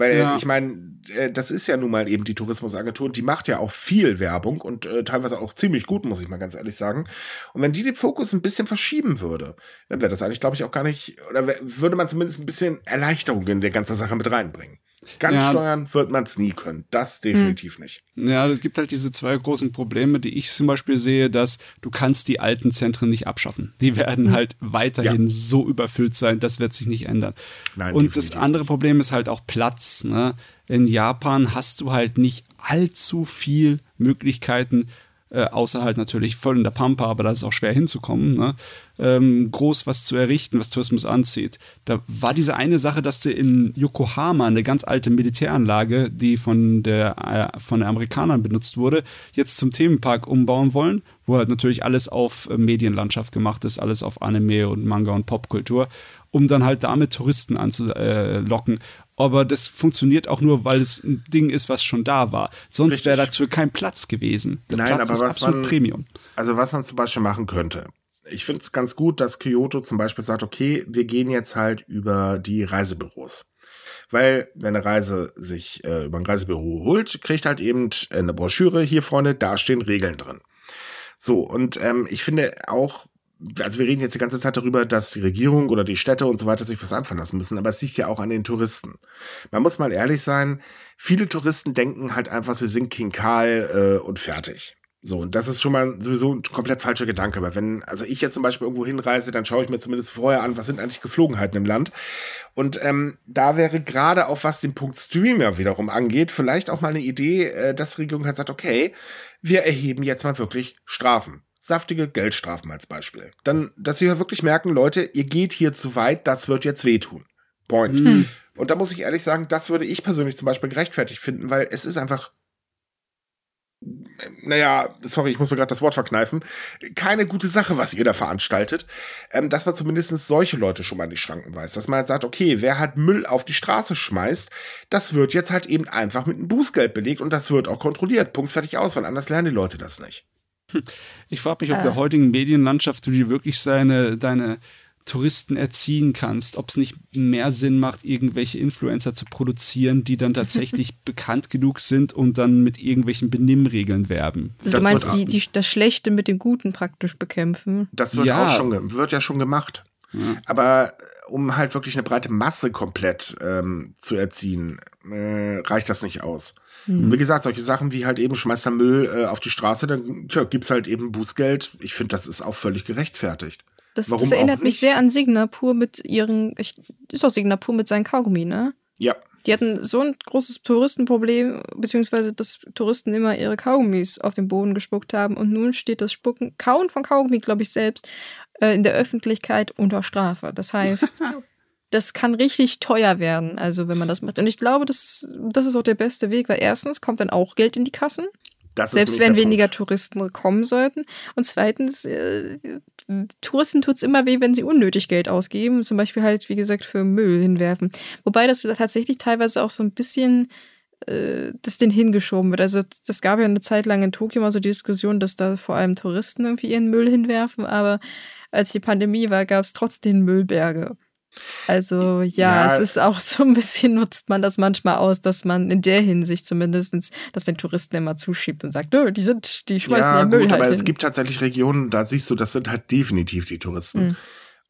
Weil ja. ich meine, äh, das ist ja nun mal eben die Tourismusagentur, die macht ja auch viel Werbung und äh, teilweise auch ziemlich gut, muss ich mal ganz ehrlich sagen. Und wenn die den Fokus ein bisschen verschieben würde, dann wäre das eigentlich, glaube ich, auch gar nicht, oder würde man zumindest ein bisschen Erleichterung in der ganzen Sache mit reinbringen. Ganz ja. steuern wird man es nie können. Das definitiv hm. nicht. Ja, es gibt halt diese zwei großen Probleme, die ich zum Beispiel sehe, dass du kannst die alten Zentren nicht abschaffen. Die werden hm. halt weiterhin ja. so überfüllt sein, das wird sich nicht ändern. Nein, Und definitiv. das andere Problem ist halt auch Platz. Ne? In Japan hast du halt nicht allzu viel Möglichkeiten, äh, außer halt natürlich voll in der Pampa, aber da ist auch schwer hinzukommen, ne? ähm, groß was zu errichten, was Tourismus anzieht. Da war diese eine Sache, dass sie in Yokohama eine ganz alte Militäranlage, die von der äh, von den Amerikanern benutzt wurde, jetzt zum Themenpark umbauen wollen, wo halt natürlich alles auf äh, Medienlandschaft gemacht ist, alles auf Anime und Manga und Popkultur, um dann halt damit Touristen anzulocken aber das funktioniert auch nur, weil es ein Ding ist, was schon da war. Sonst wäre dazu kein Platz gewesen. Der Nein, Platz aber ist was absolut man, Premium. Also was man zum Beispiel machen könnte. Ich finde es ganz gut, dass Kyoto zum Beispiel sagt, okay, wir gehen jetzt halt über die Reisebüros. Weil, wenn eine Reise sich äh, über ein Reisebüro holt, kriegt halt eben eine Broschüre, hier Freunde, da stehen Regeln drin. So, und ähm, ich finde auch, also wir reden jetzt die ganze Zeit darüber, dass die Regierung oder die Städte und so weiter sich was anfangen lassen müssen, aber es liegt ja auch an den Touristen. Man muss mal ehrlich sein, viele Touristen denken halt einfach, sie sind King Karl äh, und fertig. So, und das ist schon mal sowieso ein komplett falscher Gedanke, weil wenn, also ich jetzt zum Beispiel irgendwo hinreise, dann schaue ich mir zumindest vorher an, was sind eigentlich Geflogenheiten im Land. Und ähm, da wäre gerade auch was den Punkt Stream ja wiederum angeht, vielleicht auch mal eine Idee, äh, dass die Regierung halt sagt, okay, wir erheben jetzt mal wirklich Strafen saftige Geldstrafen als Beispiel. Dann, dass sie wirklich merken, Leute, ihr geht hier zu weit, das wird jetzt wehtun. Point. Hm. Und da muss ich ehrlich sagen, das würde ich persönlich zum Beispiel gerechtfertigt finden, weil es ist einfach, naja, sorry, ich muss mir gerade das Wort verkneifen, keine gute Sache, was ihr da veranstaltet, ähm, dass man zumindest solche Leute schon mal in die Schranken weist. Dass man halt sagt, okay, wer halt Müll auf die Straße schmeißt, das wird jetzt halt eben einfach mit einem Bußgeld belegt und das wird auch kontrolliert. Punkt fertig aus, weil anders lernen die Leute das nicht. [laughs] Ich frage mich, ob äh. der heutigen Medienlandschaft du dir wirklich seine, deine Touristen erziehen kannst, ob es nicht mehr Sinn macht, irgendwelche Influencer zu produzieren, die dann tatsächlich [laughs] bekannt genug sind und dann mit irgendwelchen Benimmregeln werben. Also du meinst, die, die, das Schlechte mit dem Guten praktisch bekämpfen? Das wird ja. auch schon, wird ja schon gemacht. Aber äh, um halt wirklich eine breite Masse komplett ähm, zu erziehen, äh, reicht das nicht aus. Mhm. Wie gesagt, solche Sachen wie halt eben schmeißt der Müll äh, auf die Straße, dann tja, gibt's halt eben Bußgeld. Ich finde, das ist auch völlig gerechtfertigt. Das, das erinnert mich sehr an Signapur mit ihren, ich, ist auch Signapur mit seinen Kaugummi, ne? Ja. Die hatten so ein großes Touristenproblem, beziehungsweise dass Touristen immer ihre Kaugummis auf den Boden gespuckt haben und nun steht das Spucken, Kauen von Kaugummi, glaube ich selbst, äh, in der Öffentlichkeit unter Strafe. Das heißt, [laughs] das kann richtig teuer werden, also wenn man das macht. Und ich glaube, das, das ist auch der beste Weg, weil erstens kommt dann auch Geld in die Kassen. Selbst wenn weniger Punkt. Touristen kommen sollten. Und zweitens, äh, Touristen tut es immer weh, wenn sie unnötig Geld ausgeben. Zum Beispiel halt, wie gesagt, für Müll hinwerfen. Wobei das tatsächlich teilweise auch so ein bisschen äh, das den hingeschoben wird. Also das gab ja eine Zeit lang in Tokio mal so die Diskussion, dass da vor allem Touristen irgendwie ihren Müll hinwerfen. Aber als die Pandemie war, gab es trotzdem Müllberge. Also ja, ja, es ist auch so ein bisschen, nutzt man das manchmal aus, dass man in der Hinsicht zumindest das den Touristen immer zuschiebt und sagt, die sind, die schmeißen ja, Müll gut, halt aber hin. es gibt tatsächlich Regionen, da siehst du, das sind halt definitiv die Touristen. Mhm.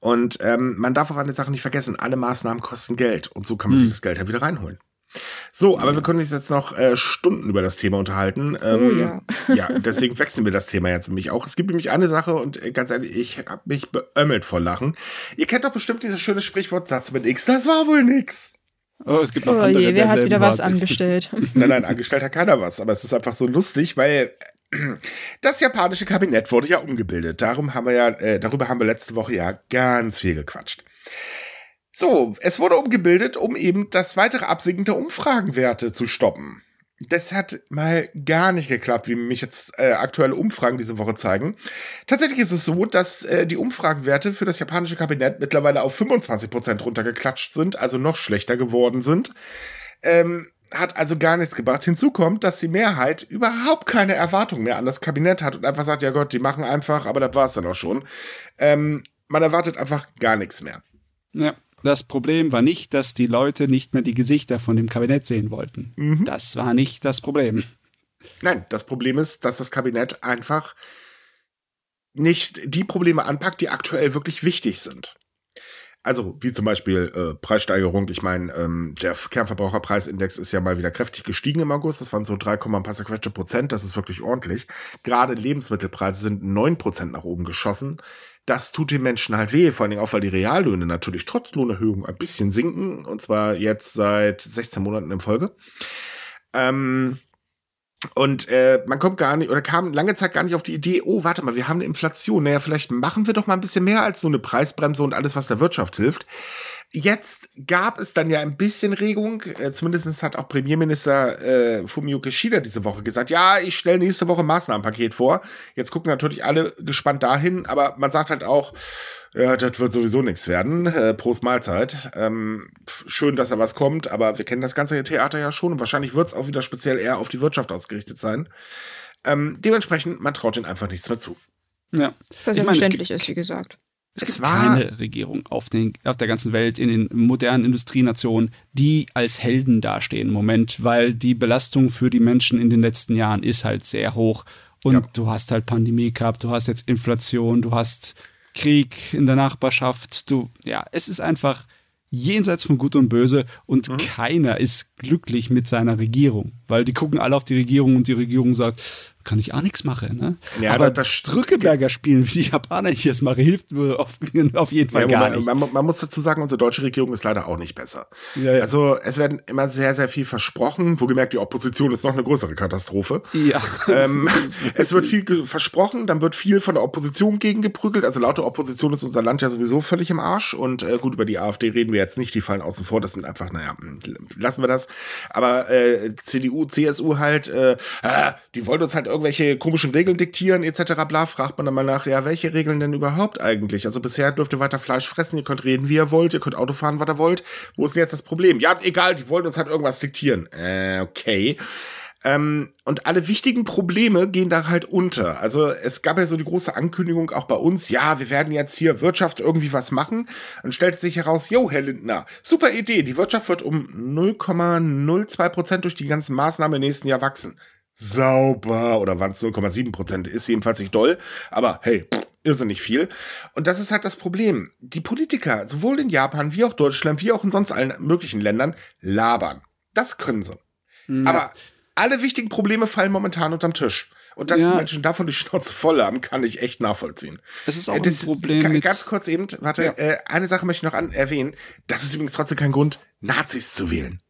Und ähm, man darf auch eine Sache nicht vergessen, alle Maßnahmen kosten Geld und so kann man mhm. sich das Geld halt wieder reinholen. So, aber ja. wir können uns jetzt noch äh, Stunden über das Thema unterhalten. Ähm, oh, ja. [laughs] ja, deswegen wechseln wir das Thema jetzt nämlich auch. Es gibt nämlich eine Sache und äh, ganz ehrlich, ich habe mich beömmelt vor Lachen. Ihr kennt doch bestimmt dieses schöne Sprichwort Satz mit X, das war wohl nix. Oh, es gibt noch oh andere je, wer hat wieder was angestellt? [laughs] nein, nein, angestellt hat keiner was, aber es ist einfach so lustig, weil das japanische Kabinett wurde ja umgebildet. Darum haben wir ja, äh, darüber haben wir letzte Woche ja ganz viel gequatscht. So, es wurde umgebildet, um eben das weitere Absinken der Umfragenwerte zu stoppen. Das hat mal gar nicht geklappt, wie mich jetzt äh, aktuelle Umfragen diese Woche zeigen. Tatsächlich ist es so, dass äh, die Umfragenwerte für das japanische Kabinett mittlerweile auf 25 Prozent runtergeklatscht sind, also noch schlechter geworden sind. Ähm, hat also gar nichts gebracht. Hinzu kommt, dass die Mehrheit überhaupt keine Erwartung mehr an das Kabinett hat und einfach sagt, ja Gott, die machen einfach, aber das war's dann auch schon. Ähm, man erwartet einfach gar nichts mehr. Ja. Das Problem war nicht, dass die Leute nicht mehr die Gesichter von dem Kabinett sehen wollten. Mhm. Das war nicht das Problem. Nein, das Problem ist, dass das Kabinett einfach nicht die Probleme anpackt, die aktuell wirklich wichtig sind. Also wie zum Beispiel äh, Preissteigerung. Ich meine, ähm, der Kernverbraucherpreisindex ist ja mal wieder kräftig gestiegen im August. Das waren so 3, ein Prozent. Das ist wirklich ordentlich. Gerade Lebensmittelpreise sind 9 Prozent nach oben geschossen das tut den Menschen halt weh, vor allen Dingen auch, weil die Reallöhne natürlich trotz Lohnerhöhung ein bisschen sinken, und zwar jetzt seit 16 Monaten in Folge. Ähm, Und äh, man kommt gar nicht oder kam lange Zeit gar nicht auf die Idee, oh, warte mal, wir haben eine Inflation. Naja, vielleicht machen wir doch mal ein bisschen mehr als so eine Preisbremse und alles, was der Wirtschaft hilft. Jetzt gab es dann ja ein bisschen Regung. Äh, zumindest hat auch Premierminister äh, Fumio Kishida diese Woche gesagt, ja, ich stelle nächste Woche ein Maßnahmenpaket vor. Jetzt gucken natürlich alle gespannt dahin, aber man sagt halt auch, ja, das wird sowieso nichts werden. Äh, Prost Mahlzeit. Ähm, schön, dass da was kommt, aber wir kennen das ganze Theater ja schon und wahrscheinlich wird es auch wieder speziell eher auf die Wirtschaft ausgerichtet sein. Ähm, dementsprechend, man traut ihnen einfach nichts mehr zu. Ja. Was ich meine, ist, wie gesagt. Es, es gibt keine Regierung auf, den, auf der ganzen Welt, in den modernen Industrienationen, die als Helden dastehen im Moment, weil die Belastung für die Menschen in den letzten Jahren ist halt sehr hoch. Und ja. du hast halt Pandemie gehabt, du hast jetzt Inflation, du hast Krieg in der Nachbarschaft. Du, ja, es ist einfach jenseits von Gut und Böse und mhm. keiner ist glücklich mit seiner Regierung, weil die gucken alle auf die Regierung und die Regierung sagt, kann ich auch nichts machen. Ne? Ja, aber das Drückeberger spielen, wie die Japaner hier es mache, hilft auf, [laughs] auf jeden Fall ja, gar man, nicht. Man, man, muss dazu sagen, unsere deutsche Regierung ist leider auch nicht besser. Ja, ja. Also es werden immer sehr, sehr viel versprochen. Wo gemerkt, die Opposition ist noch eine größere Katastrophe. Ja. Ähm, [laughs] es wird viel versprochen, dann wird viel von der Opposition gegengeprügelt. Also lauter Opposition ist unser Land ja sowieso völlig im Arsch. Und äh, gut, über die AfD reden wir jetzt nicht, die fallen außen vor. Das sind einfach, naja, lassen wir das. Aber äh, CDU, CSU halt, äh, äh, die wollen uns halt irgendwelche komischen Regeln diktieren etc. bla, fragt man dann mal nach, ja, welche Regeln denn überhaupt eigentlich? Also bisher dürft ihr weiter Fleisch fressen, ihr könnt reden, wie ihr wollt, ihr könnt Auto fahren, was ihr wollt. Wo ist denn jetzt das Problem? Ja, egal, die wollen uns halt irgendwas diktieren. Äh, okay. Ähm, und alle wichtigen Probleme gehen da halt unter. Also es gab ja so die große Ankündigung auch bei uns, ja, wir werden jetzt hier Wirtschaft irgendwie was machen. Dann stellt sich heraus, jo, Herr Lindner, super Idee, die Wirtschaft wird um 0,02 Prozent durch die ganzen Maßnahmen im nächsten Jahr wachsen sauber oder waren es 0,7 Prozent, ist jedenfalls nicht doll, aber hey, pff, irrsinnig viel. Und das ist halt das Problem. Die Politiker, sowohl in Japan wie auch Deutschland, wie auch in sonst allen möglichen Ländern, labern. Das können sie. Ja. Aber alle wichtigen Probleme fallen momentan unterm Tisch. Und dass ja. die Menschen davon die Schnauze voll haben, kann ich echt nachvollziehen. Das ist auch äh, das, ein Problem. Ganz kurz eben, warte, ja. äh, eine Sache möchte ich noch an erwähnen. Das ist übrigens trotzdem kein Grund, Nazis zu wählen.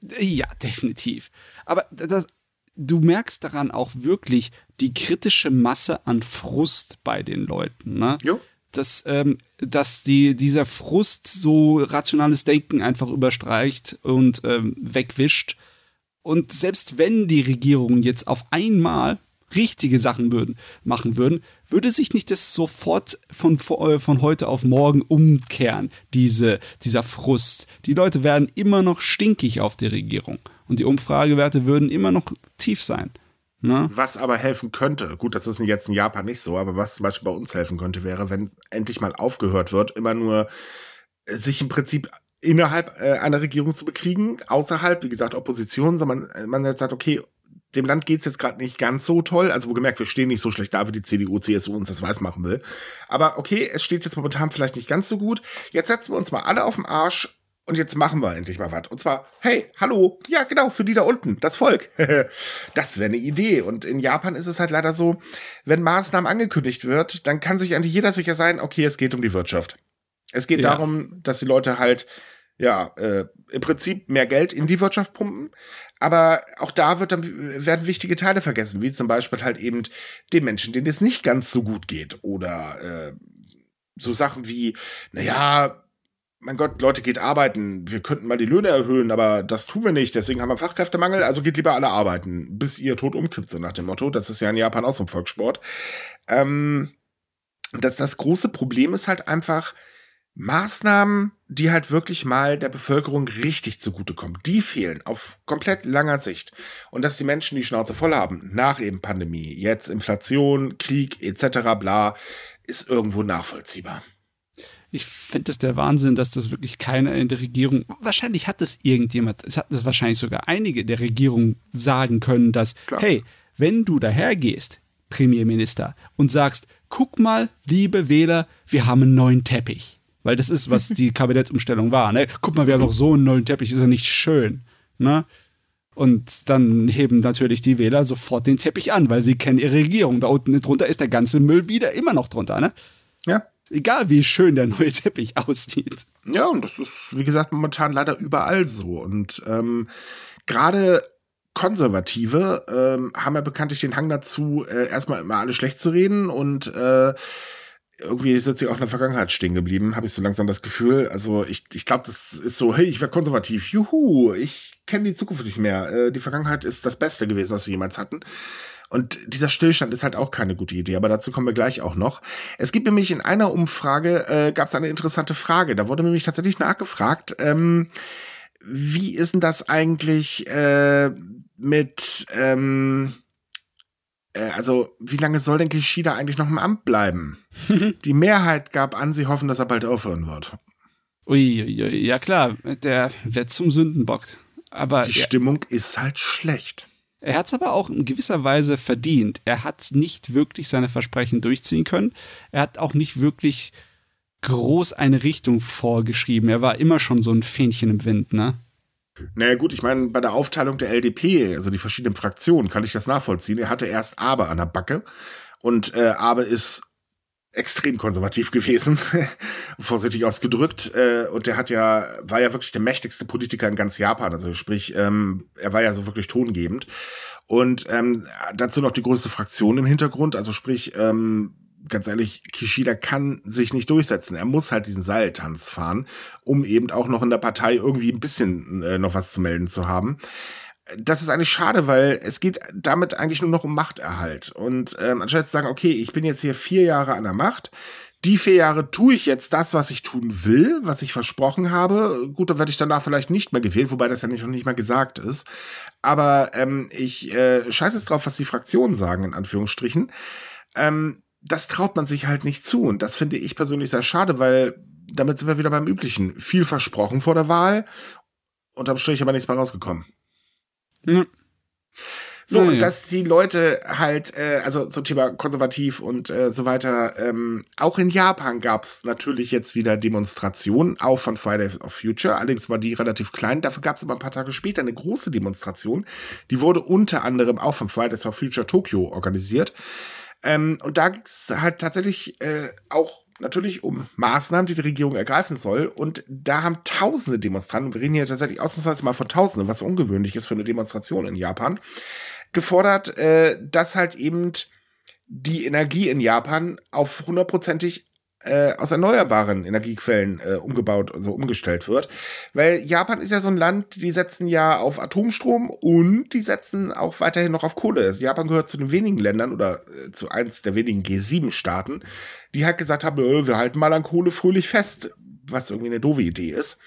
Ja, [laughs] definitiv. Aber das, du merkst daran auch wirklich die kritische Masse an Frust bei den Leuten. Ne? Jo. Dass, ähm, dass die, dieser Frust so rationales Denken einfach überstreicht und ähm, wegwischt. Und selbst wenn die Regierungen jetzt auf einmal richtige Sachen würden, machen würden, würde sich nicht das sofort von, äh, von heute auf morgen umkehren, diese, dieser Frust. Die Leute werden immer noch stinkig auf die Regierung und die Umfragewerte würden immer noch tief sein. Ne? Was aber helfen könnte, gut, das ist jetzt in Japan nicht so, aber was zum Beispiel bei uns helfen könnte, wäre, wenn endlich mal aufgehört wird, immer nur sich im Prinzip innerhalb äh, einer Regierung zu bekriegen, außerhalb, wie gesagt, Opposition, sondern man, man jetzt sagt, okay, dem Land geht's jetzt gerade nicht ganz so toll. Also, wo gemerkt, wir stehen nicht so schlecht da, wie die CDU, CSU uns das weiß machen will. Aber okay, es steht jetzt momentan vielleicht nicht ganz so gut. Jetzt setzen wir uns mal alle auf den Arsch und jetzt machen wir endlich mal was. Und zwar, hey, hallo, ja genau, für die da unten, das Volk. [laughs] das wäre eine Idee. Und in Japan ist es halt leider so, wenn Maßnahmen angekündigt wird, dann kann sich eigentlich jeder sicher sein, okay, es geht um die Wirtschaft. Es geht ja. darum, dass die Leute halt, ja, äh, im Prinzip mehr Geld in die Wirtschaft pumpen. Aber auch da wird dann, werden wichtige Teile vergessen, wie zum Beispiel halt eben den Menschen, denen es nicht ganz so gut geht. Oder äh, so Sachen wie, naja, mein Gott, Leute, geht arbeiten. Wir könnten mal die Löhne erhöhen, aber das tun wir nicht. Deswegen haben wir Fachkräftemangel, also geht lieber alle arbeiten, bis ihr tot umkippt, so nach dem Motto. Das ist ja in Japan auch so ein Volkssport. Ähm, das, das große Problem ist halt einfach Maßnahmen, die halt wirklich mal der Bevölkerung richtig zugutekommen. Die fehlen auf komplett langer Sicht. Und dass die Menschen die Schnauze voll haben, nach eben Pandemie, jetzt Inflation, Krieg etc. bla, ist irgendwo nachvollziehbar. Ich finde es der Wahnsinn, dass das wirklich keiner in der Regierung, wahrscheinlich hat das irgendjemand, es hat das wahrscheinlich sogar einige der Regierung sagen können, dass, Klar. hey, wenn du dahergehst, Premierminister, und sagst, guck mal, liebe Wähler, wir haben einen neuen Teppich. Weil das ist, was die Kabinettsumstellung war. Ne? Guck mal, wir haben noch so einen neuen Teppich, ist ja nicht schön. Ne? Und dann heben natürlich die Wähler sofort den Teppich an, weil sie kennen ihre Regierung. Da unten drunter ist der ganze Müll wieder immer noch drunter. Ne? Ja. Egal wie schön der neue Teppich [laughs] aussieht. Ja, und das ist, wie gesagt, momentan leider überall so. Und ähm, gerade Konservative ähm, haben ja bekanntlich den Hang dazu, äh, erstmal immer alles schlecht zu reden und äh, irgendwie ist jetzt auch in der Vergangenheit stehen geblieben, habe ich so langsam das Gefühl. Also ich, ich glaube, das ist so, hey, ich wäre konservativ, juhu, ich kenne die Zukunft nicht mehr. Äh, die Vergangenheit ist das Beste gewesen, was wir jemals hatten. Und dieser Stillstand ist halt auch keine gute Idee, aber dazu kommen wir gleich auch noch. Es gibt nämlich in einer Umfrage, äh, gab es eine interessante Frage. Da wurde nämlich tatsächlich nachgefragt, ähm, wie ist denn das eigentlich äh, mit, ähm, äh, also wie lange soll denn Kishida eigentlich noch im Amt bleiben? [laughs] Die Mehrheit gab an, sie hoffen, dass er bald aufhören wird. Ui, ui, ja klar, der wird zum Sündenbock. Aber die Stimmung ist halt schlecht. Er hat es aber auch in gewisser Weise verdient. Er hat nicht wirklich seine Versprechen durchziehen können. Er hat auch nicht wirklich groß eine Richtung vorgeschrieben. Er war immer schon so ein Fähnchen im Wind, ne? Naja gut, ich meine, bei der Aufteilung der LDP, also die verschiedenen Fraktionen, kann ich das nachvollziehen. Er hatte erst Abe an der Backe und äh, Abe ist extrem konservativ gewesen, [laughs] vorsichtig ausgedrückt. Äh, und der hat ja, war ja wirklich der mächtigste Politiker in ganz Japan. Also sprich, ähm, er war ja so wirklich tongebend. Und ähm, dazu noch die größte Fraktion im Hintergrund, also sprich, ähm, ganz ehrlich, Kishida kann sich nicht durchsetzen. Er muss halt diesen Seiltanz fahren, um eben auch noch in der Partei irgendwie ein bisschen äh, noch was zu melden zu haben. Das ist eigentlich schade, weil es geht damit eigentlich nur noch um Machterhalt. Und ähm, anstatt zu sagen, okay, ich bin jetzt hier vier Jahre an der Macht, die vier Jahre tue ich jetzt das, was ich tun will, was ich versprochen habe. Gut, dann werde ich danach vielleicht nicht mehr gewählt, wobei das ja nicht, noch nicht mal gesagt ist. Aber ähm, ich äh, scheiße es drauf, was die Fraktionen sagen, in Anführungsstrichen. Ähm, das traut man sich halt nicht zu. Und das finde ich persönlich sehr schade, weil damit sind wir wieder beim Üblichen. Viel versprochen vor der Wahl, unterm Strich aber nichts mehr rausgekommen. Ja. So, ja. dass die Leute halt, äh, also zum Thema konservativ und äh, so weiter, ähm, auch in Japan gab es natürlich jetzt wieder Demonstrationen, auch von Fridays of Future. Allerdings war die relativ klein. Dafür gab es aber ein paar Tage später eine große Demonstration. Die wurde unter anderem auch von Fridays for Future Tokyo organisiert. Ähm, und da ging es halt tatsächlich äh, auch natürlich um Maßnahmen, die die Regierung ergreifen soll. Und da haben tausende Demonstranten, wir reden hier tatsächlich ausnahmsweise mal von tausenden, was ungewöhnlich ist für eine Demonstration in Japan, gefordert, äh, dass halt eben die Energie in Japan auf hundertprozentig äh, aus erneuerbaren Energiequellen äh, umgebaut, also umgestellt wird. Weil Japan ist ja so ein Land, die setzen ja auf Atomstrom und die setzen auch weiterhin noch auf Kohle. Also Japan gehört zu den wenigen Ländern oder äh, zu eins der wenigen G7-Staaten, die halt gesagt haben, äh, wir halten mal an Kohle fröhlich fest, was irgendwie eine doofe Idee ist.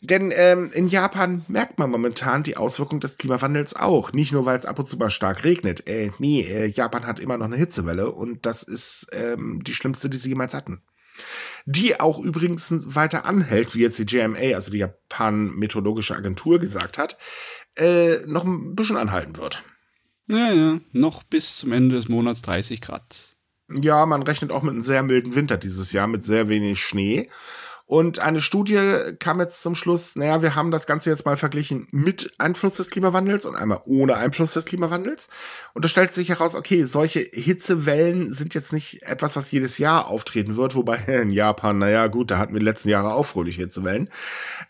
Denn ähm, in Japan merkt man momentan die Auswirkung des Klimawandels auch. Nicht nur, weil es ab und zu mal stark regnet. Äh, nee, äh, Japan hat immer noch eine Hitzewelle und das ist ähm, die schlimmste, die sie jemals hatten. Die auch übrigens weiter anhält, wie jetzt die JMA, also die Japan Meteorologische Agentur, gesagt hat, äh, noch ein bisschen anhalten wird. Ja, ja, noch bis zum Ende des Monats 30 Grad. Ja, man rechnet auch mit einem sehr milden Winter dieses Jahr, mit sehr wenig Schnee. Und eine Studie kam jetzt zum Schluss, naja, wir haben das Ganze jetzt mal verglichen mit Einfluss des Klimawandels und einmal ohne Einfluss des Klimawandels. Und da stellt sich heraus, okay, solche Hitzewellen sind jetzt nicht etwas, was jedes Jahr auftreten wird, wobei [laughs] in Japan, naja, gut, da hatten wir die letzten Jahre auch fröhliche Hitzewellen.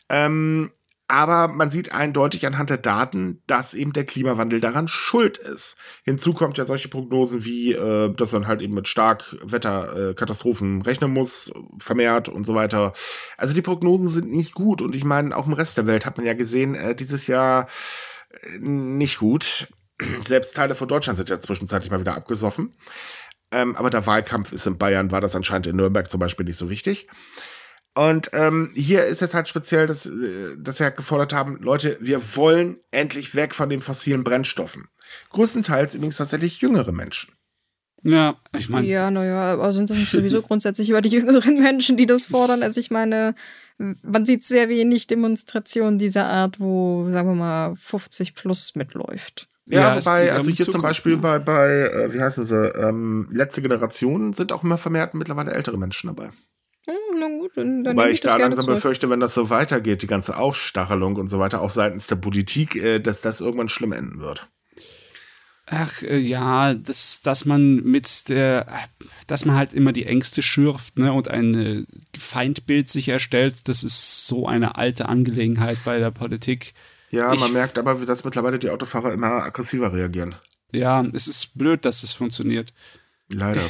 Ähm, aber man sieht eindeutig anhand der Daten, dass eben der Klimawandel daran schuld ist. Hinzu kommt ja solche Prognosen wie, äh, dass man halt eben mit Starkwetterkatastrophen äh, rechnen muss, vermehrt und so weiter. Also die Prognosen sind nicht gut und ich meine, auch im Rest der Welt hat man ja gesehen, äh, dieses Jahr äh, nicht gut. [clears throat] Selbst Teile von Deutschland sind ja zwischenzeitlich mal wieder abgesoffen. Ähm, aber der Wahlkampf ist in Bayern, war das anscheinend in Nürnberg zum Beispiel nicht so wichtig. Und ähm, hier ist es halt speziell, dass, äh, dass wir gefordert haben, Leute, wir wollen endlich weg von den fossilen Brennstoffen. Größtenteils übrigens tatsächlich jüngere Menschen. Ja, ich meine. Ja, naja, aber sind das nicht sowieso grundsätzlich über die [laughs] jüngeren Menschen, die das fordern? Also ich meine, man sieht sehr wenig Demonstrationen dieser Art, wo, sagen wir mal, 50 plus mitläuft. Ja, ja wobei, also hier zum Beispiel ne? bei, bei äh, wie heißen sie, ähm, letzte Generation sind auch immer vermehrt mittlerweile ältere Menschen dabei. Hm, na gut, dann, dann Wobei ich, ich da langsam zurück. befürchte, wenn das so weitergeht, die ganze Aufstachelung und so weiter, auch seitens der Politik, äh, dass das irgendwann schlimm enden wird. Ach äh, ja, dass, dass man mit der, dass man halt immer die Ängste schürft ne, und ein äh, Feindbild sich erstellt, das ist so eine alte Angelegenheit bei der Politik. Ja, ich, man merkt aber, dass mittlerweile die Autofahrer immer aggressiver reagieren. Ja, es ist blöd, dass es funktioniert. Leider.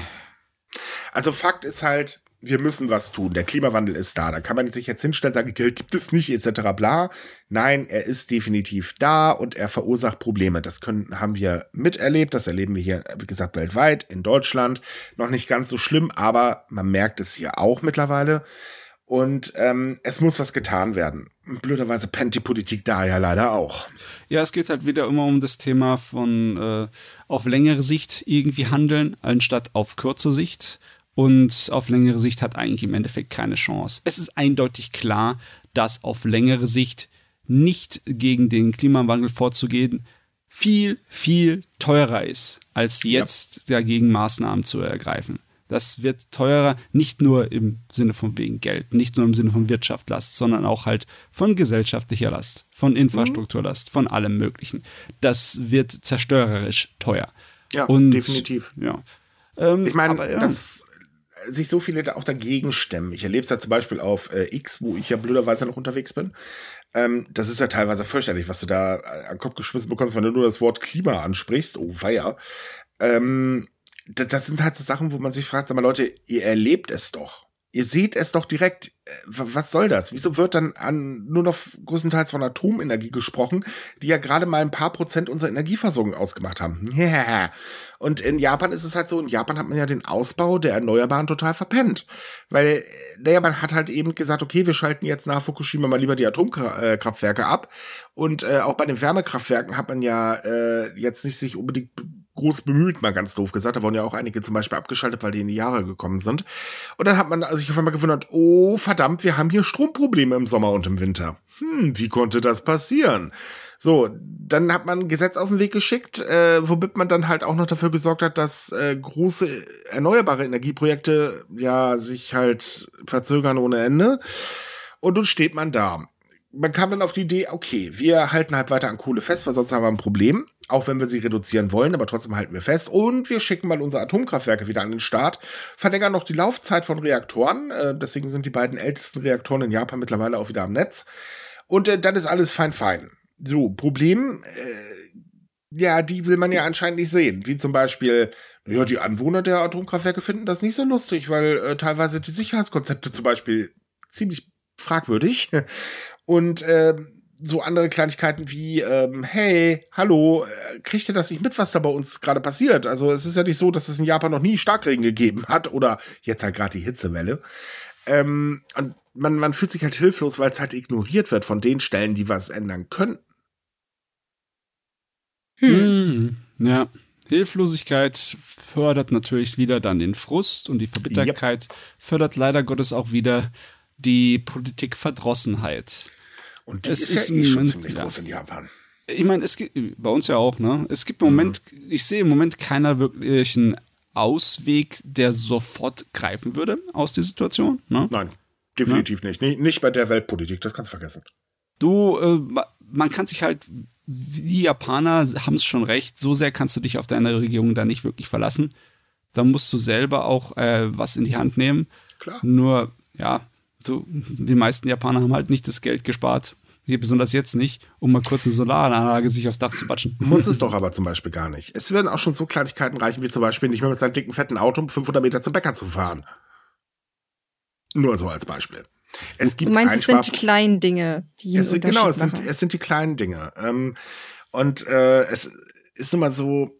Also Fakt ist halt, wir müssen was tun. Der Klimawandel ist da. Da kann man sich jetzt hinstellen und sagen, gibt es nicht, etc. bla. Nein, er ist definitiv da und er verursacht Probleme. Das können, haben wir miterlebt. Das erleben wir hier, wie gesagt, weltweit, in Deutschland. Noch nicht ganz so schlimm, aber man merkt es hier auch mittlerweile. Und ähm, es muss was getan werden. Blöderweise pennt die Politik da ja leider auch. Ja, es geht halt wieder immer um das Thema von äh, auf längere Sicht irgendwie handeln, anstatt auf kurze Sicht und auf längere Sicht hat eigentlich im Endeffekt keine Chance. Es ist eindeutig klar, dass auf längere Sicht nicht gegen den Klimawandel vorzugehen viel, viel teurer ist, als jetzt ja. dagegen Maßnahmen zu ergreifen. Das wird teurer, nicht nur im Sinne von wegen Geld, nicht nur im Sinne von Wirtschaftslast, sondern auch halt von gesellschaftlicher Last, von Infrastrukturlast, von allem Möglichen. Das wird zerstörerisch teuer. Ja, Und, definitiv. Ja. Ähm, ich meine, ja. das sich so viele da auch dagegen stemmen. Ich erlebe es ja zum Beispiel auf äh, X, wo ich ja blöderweise noch unterwegs bin. Ähm, das ist ja teilweise fürchterlich, was du da äh, an den Kopf geschmissen bekommst, wenn du nur das Wort Klima ansprichst. Oh, feier. Ähm, das sind halt so Sachen, wo man sich fragt, sag mal, Leute, ihr erlebt es doch. Ihr seht es doch direkt. Äh, was soll das? Wieso wird dann an nur noch größtenteils von Atomenergie gesprochen, die ja gerade mal ein paar Prozent unserer Energieversorgung ausgemacht haben? [laughs] Yeah. Und in Japan ist es halt so, in Japan hat man ja den Ausbau der Erneuerbaren total verpennt. Weil, naja, man hat halt eben gesagt, okay, wir schalten jetzt nach Fukushima mal lieber die Atomkraftwerke ab. Und äh, auch bei den Wärmekraftwerken hat man ja äh, jetzt nicht sich unbedingt groß bemüht, mal ganz doof gesagt. Da wurden ja auch einige zum Beispiel abgeschaltet, weil die in die Jahre gekommen sind. Und dann hat man sich auf einmal gewundert, oh verdammt, wir haben hier Stromprobleme im Sommer und im Winter. Hm, wie konnte das passieren? So, dann hat man ein Gesetz auf den Weg geschickt, äh, womit man dann halt auch noch dafür gesorgt hat, dass äh, große erneuerbare Energieprojekte ja sich halt verzögern ohne Ende. Und nun steht man da man kam dann auf die Idee, okay, wir halten halt weiter an Kohle fest, weil sonst haben wir ein Problem, auch wenn wir sie reduzieren wollen, aber trotzdem halten wir fest. Und wir schicken mal unsere Atomkraftwerke wieder an den Start, verlängern noch die Laufzeit von Reaktoren, äh, deswegen sind die beiden ältesten Reaktoren in Japan mittlerweile auch wieder am Netz. Und äh, dann ist alles fein, fein. So, Problem, äh, ja, die will man ja anscheinend nicht sehen. Wie zum Beispiel, ja, die Anwohner der Atomkraftwerke finden das nicht so lustig, weil äh, teilweise die Sicherheitskonzepte zum Beispiel ziemlich fragwürdig und äh, so andere Kleinigkeiten wie, ähm, hey, hallo, äh, kriegt ihr das nicht mit, was da bei uns gerade passiert? Also es ist ja nicht so, dass es in Japan noch nie Starkregen gegeben hat oder jetzt halt gerade die Hitzewelle. Ähm, und man, man fühlt sich halt hilflos, weil es halt ignoriert wird von den Stellen, die was ändern könnten. Hm. Ja. Hilflosigkeit fördert natürlich wieder dann den Frust und die Verbitterkeit yep. fördert leider Gottes auch wieder die Politikverdrossenheit. Und die es ist, ist ja eh schon ziemlich ja. groß in Japan. Ich meine, es gibt bei uns ja auch, ne? Es gibt im Moment, mhm. ich sehe im Moment keiner wirklichen Ausweg, der sofort greifen würde aus der Situation. Ne? Nein, definitiv ne? nicht. nicht. Nicht bei der Weltpolitik, das kannst du vergessen. Du, äh, man kann sich halt, die Japaner haben es schon recht, so sehr kannst du dich auf deine Regierung da nicht wirklich verlassen. Da musst du selber auch äh, was in die Hand nehmen. Klar. Nur, ja, so, die meisten Japaner haben halt nicht das Geld gespart, hier besonders jetzt nicht, um mal kurz eine Solaranlage sich aufs Dach zu batschen. Muss es [laughs] doch aber zum Beispiel gar nicht. Es werden auch schon so Kleinigkeiten reichen, wie zum Beispiel nicht mehr mit seinem dicken, fetten Auto 500 Meter zum Bäcker zu fahren. Nur so als Beispiel. Es gibt du meinst, es sind die kleinen Dinge, die es sind, Genau, es sind, es sind die kleinen Dinge. Ähm, und äh, es ist immer so,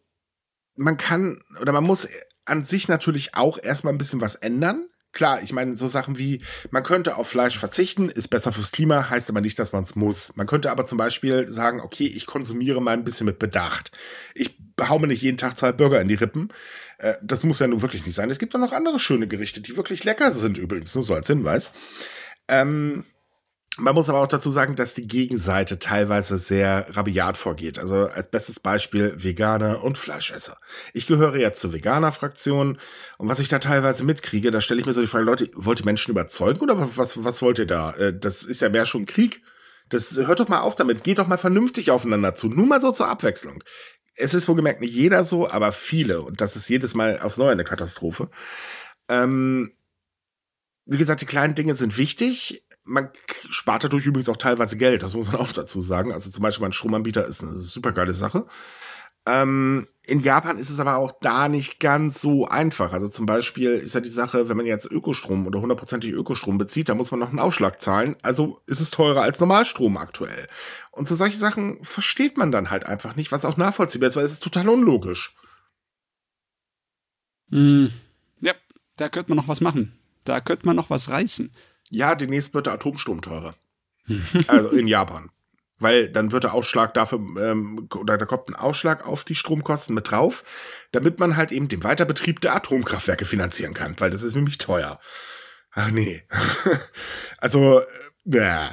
man kann oder man muss an sich natürlich auch erstmal ein bisschen was ändern. Klar, ich meine, so Sachen wie, man könnte auf Fleisch verzichten, ist besser fürs Klima, heißt aber nicht, dass man es muss. Man könnte aber zum Beispiel sagen, okay, ich konsumiere mal ein bisschen mit Bedacht. Ich hau mir nicht jeden Tag zwei Burger in die Rippen. Äh, das muss ja nun wirklich nicht sein. Es gibt auch noch andere schöne Gerichte, die wirklich lecker sind übrigens, nur so als Hinweis. Ähm, man muss aber auch dazu sagen, dass die Gegenseite teilweise sehr rabiat vorgeht. Also als bestes Beispiel Veganer und Fleischesser. Ich gehöre jetzt zur Veganer-Fraktion und was ich da teilweise mitkriege, da stelle ich mir so die Frage, Leute, wollt ihr Menschen überzeugen oder was, was wollt ihr da? Äh, das ist ja mehr schon Krieg. Das hört doch mal auf damit. Geht doch mal vernünftig aufeinander zu. Nur mal so zur Abwechslung. Es ist wohlgemerkt nicht jeder so, aber viele. Und das ist jedes Mal aufs Neue eine Katastrophe. Ähm, wie gesagt, die kleinen Dinge sind wichtig man spart dadurch übrigens auch teilweise Geld, das muss man auch dazu sagen. Also zum Beispiel ein Stromanbieter ist eine super geile Sache. Ähm, in Japan ist es aber auch da nicht ganz so einfach. Also zum Beispiel ist ja die Sache, wenn man jetzt Ökostrom oder hundertprozentig Ökostrom bezieht, da muss man noch einen Aufschlag zahlen. Also ist es teurer als Normalstrom aktuell. Und so solche Sachen versteht man dann halt einfach nicht, was auch nachvollziehbar ist, weil es ist total unlogisch. Mm, ja, da könnte man noch was machen. Da könnte man noch was reißen. Ja, demnächst wird der Atomstrom teurer. [laughs] also in Japan. Weil dann wird der Ausschlag dafür, ähm, oder da kommt ein Ausschlag auf die Stromkosten mit drauf, damit man halt eben den Weiterbetrieb der Atomkraftwerke finanzieren kann, weil das ist nämlich teuer. Ach nee. [laughs] also, äh,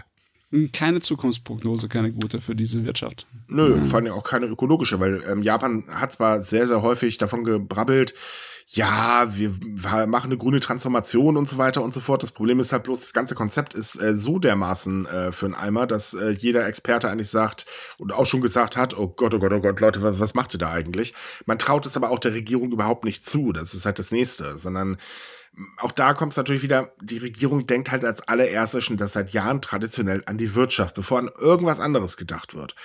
keine Zukunftsprognose, keine gute für diese Wirtschaft. Nö, vor allem auch keine ökologische, weil ähm, Japan hat zwar sehr, sehr häufig davon gebrabbelt, ja, wir machen eine grüne Transformation und so weiter und so fort. Das Problem ist halt bloß, das ganze Konzept ist äh, so dermaßen äh, für einen Eimer, dass äh, jeder Experte eigentlich sagt und auch schon gesagt hat, oh Gott, oh Gott, oh Gott, Leute, was, was macht ihr da eigentlich? Man traut es aber auch der Regierung überhaupt nicht zu. Das ist halt das Nächste, sondern auch da kommt es natürlich wieder, die Regierung denkt halt als allererstes schon das seit Jahren traditionell an die Wirtschaft, bevor an irgendwas anderes gedacht wird.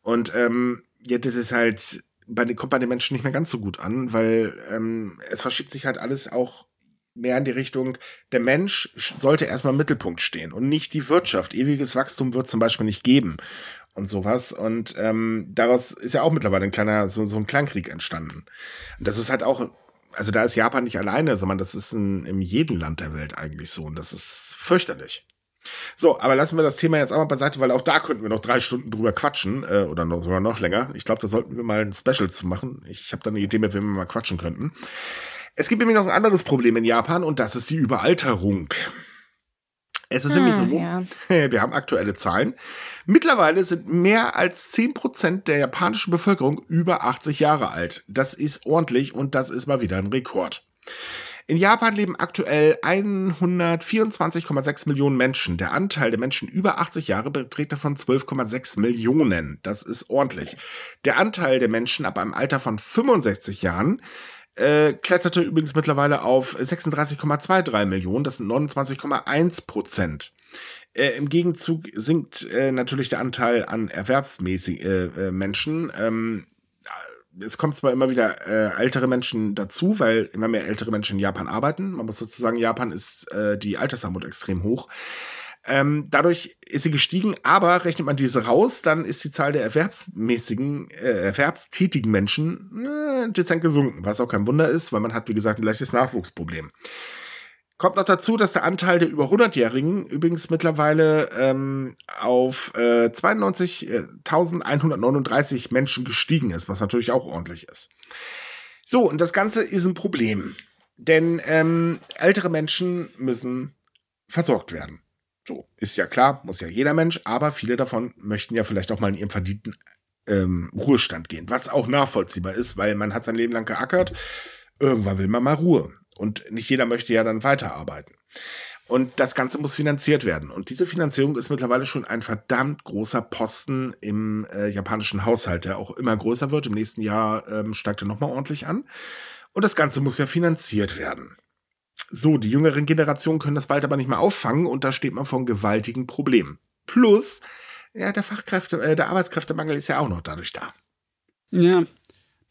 Und ähm, ja, das ist halt bei, kommt bei den Menschen nicht mehr ganz so gut an, weil ähm, es verschiebt sich halt alles auch mehr in die Richtung, der Mensch sollte erstmal im Mittelpunkt stehen und nicht die Wirtschaft. Ewiges Wachstum wird zum Beispiel nicht geben und sowas. Und ähm, daraus ist ja auch mittlerweile ein kleiner, so, so ein Kleinkrieg entstanden. Und das ist halt auch, also da ist Japan nicht alleine, sondern das ist in, in jedem Land der Welt eigentlich so. Und das ist fürchterlich. So, aber lassen wir das Thema jetzt auch mal beiseite, weil auch da könnten wir noch drei Stunden drüber quatschen äh, oder noch, sogar noch länger. Ich glaube, da sollten wir mal ein Special zu machen. Ich habe da eine Idee, mit wem wir mal quatschen könnten. Es gibt nämlich noch ein anderes Problem in Japan und das ist die Überalterung. Es ist ah, nämlich so, ja. [laughs] wir haben aktuelle Zahlen. Mittlerweile sind mehr als 10% der japanischen Bevölkerung über 80 Jahre alt. Das ist ordentlich und das ist mal wieder ein Rekord. In Japan leben aktuell 124,6 Millionen Menschen. Der Anteil der Menschen über 80 Jahre beträgt davon 12,6 Millionen. Das ist ordentlich. Der Anteil der Menschen ab einem Alter von 65 Jahren äh, kletterte übrigens mittlerweile auf 36,23 Millionen. Das sind 29,1 Prozent. Äh, Im Gegenzug sinkt äh, natürlich der Anteil an erwerbsmäßigen äh, äh, Menschen. Ähm, es kommt zwar immer wieder äh, ältere Menschen dazu, weil immer mehr ältere Menschen in Japan arbeiten. Man muss dazu sagen, Japan ist äh, die Altersarmut extrem hoch. Ähm, dadurch ist sie gestiegen, aber rechnet man diese raus, dann ist die Zahl der erwerbsmäßigen, äh, erwerbstätigen Menschen äh, dezent gesunken, was auch kein Wunder ist, weil man hat, wie gesagt, ein leichtes Nachwuchsproblem. Kommt noch dazu, dass der Anteil der über 100-Jährigen übrigens mittlerweile ähm, auf äh, 92.139 Menschen gestiegen ist, was natürlich auch ordentlich ist. So, und das Ganze ist ein Problem. Denn ähm, ältere Menschen müssen versorgt werden. So, ist ja klar, muss ja jeder Mensch, aber viele davon möchten ja vielleicht auch mal in ihrem verdienten ähm, Ruhestand gehen, was auch nachvollziehbar ist, weil man hat sein Leben lang geackert, irgendwann will man mal Ruhe. Und nicht jeder möchte ja dann weiterarbeiten. Und das Ganze muss finanziert werden. Und diese Finanzierung ist mittlerweile schon ein verdammt großer Posten im äh, japanischen Haushalt, der auch immer größer wird. Im nächsten Jahr ähm, steigt er nochmal ordentlich an. Und das Ganze muss ja finanziert werden. So, die jüngeren Generationen können das bald aber nicht mehr auffangen und da steht man vor einem gewaltigen Problem. Plus, ja, der Fachkräfte, äh, der Arbeitskräftemangel ist ja auch noch dadurch da. Ja,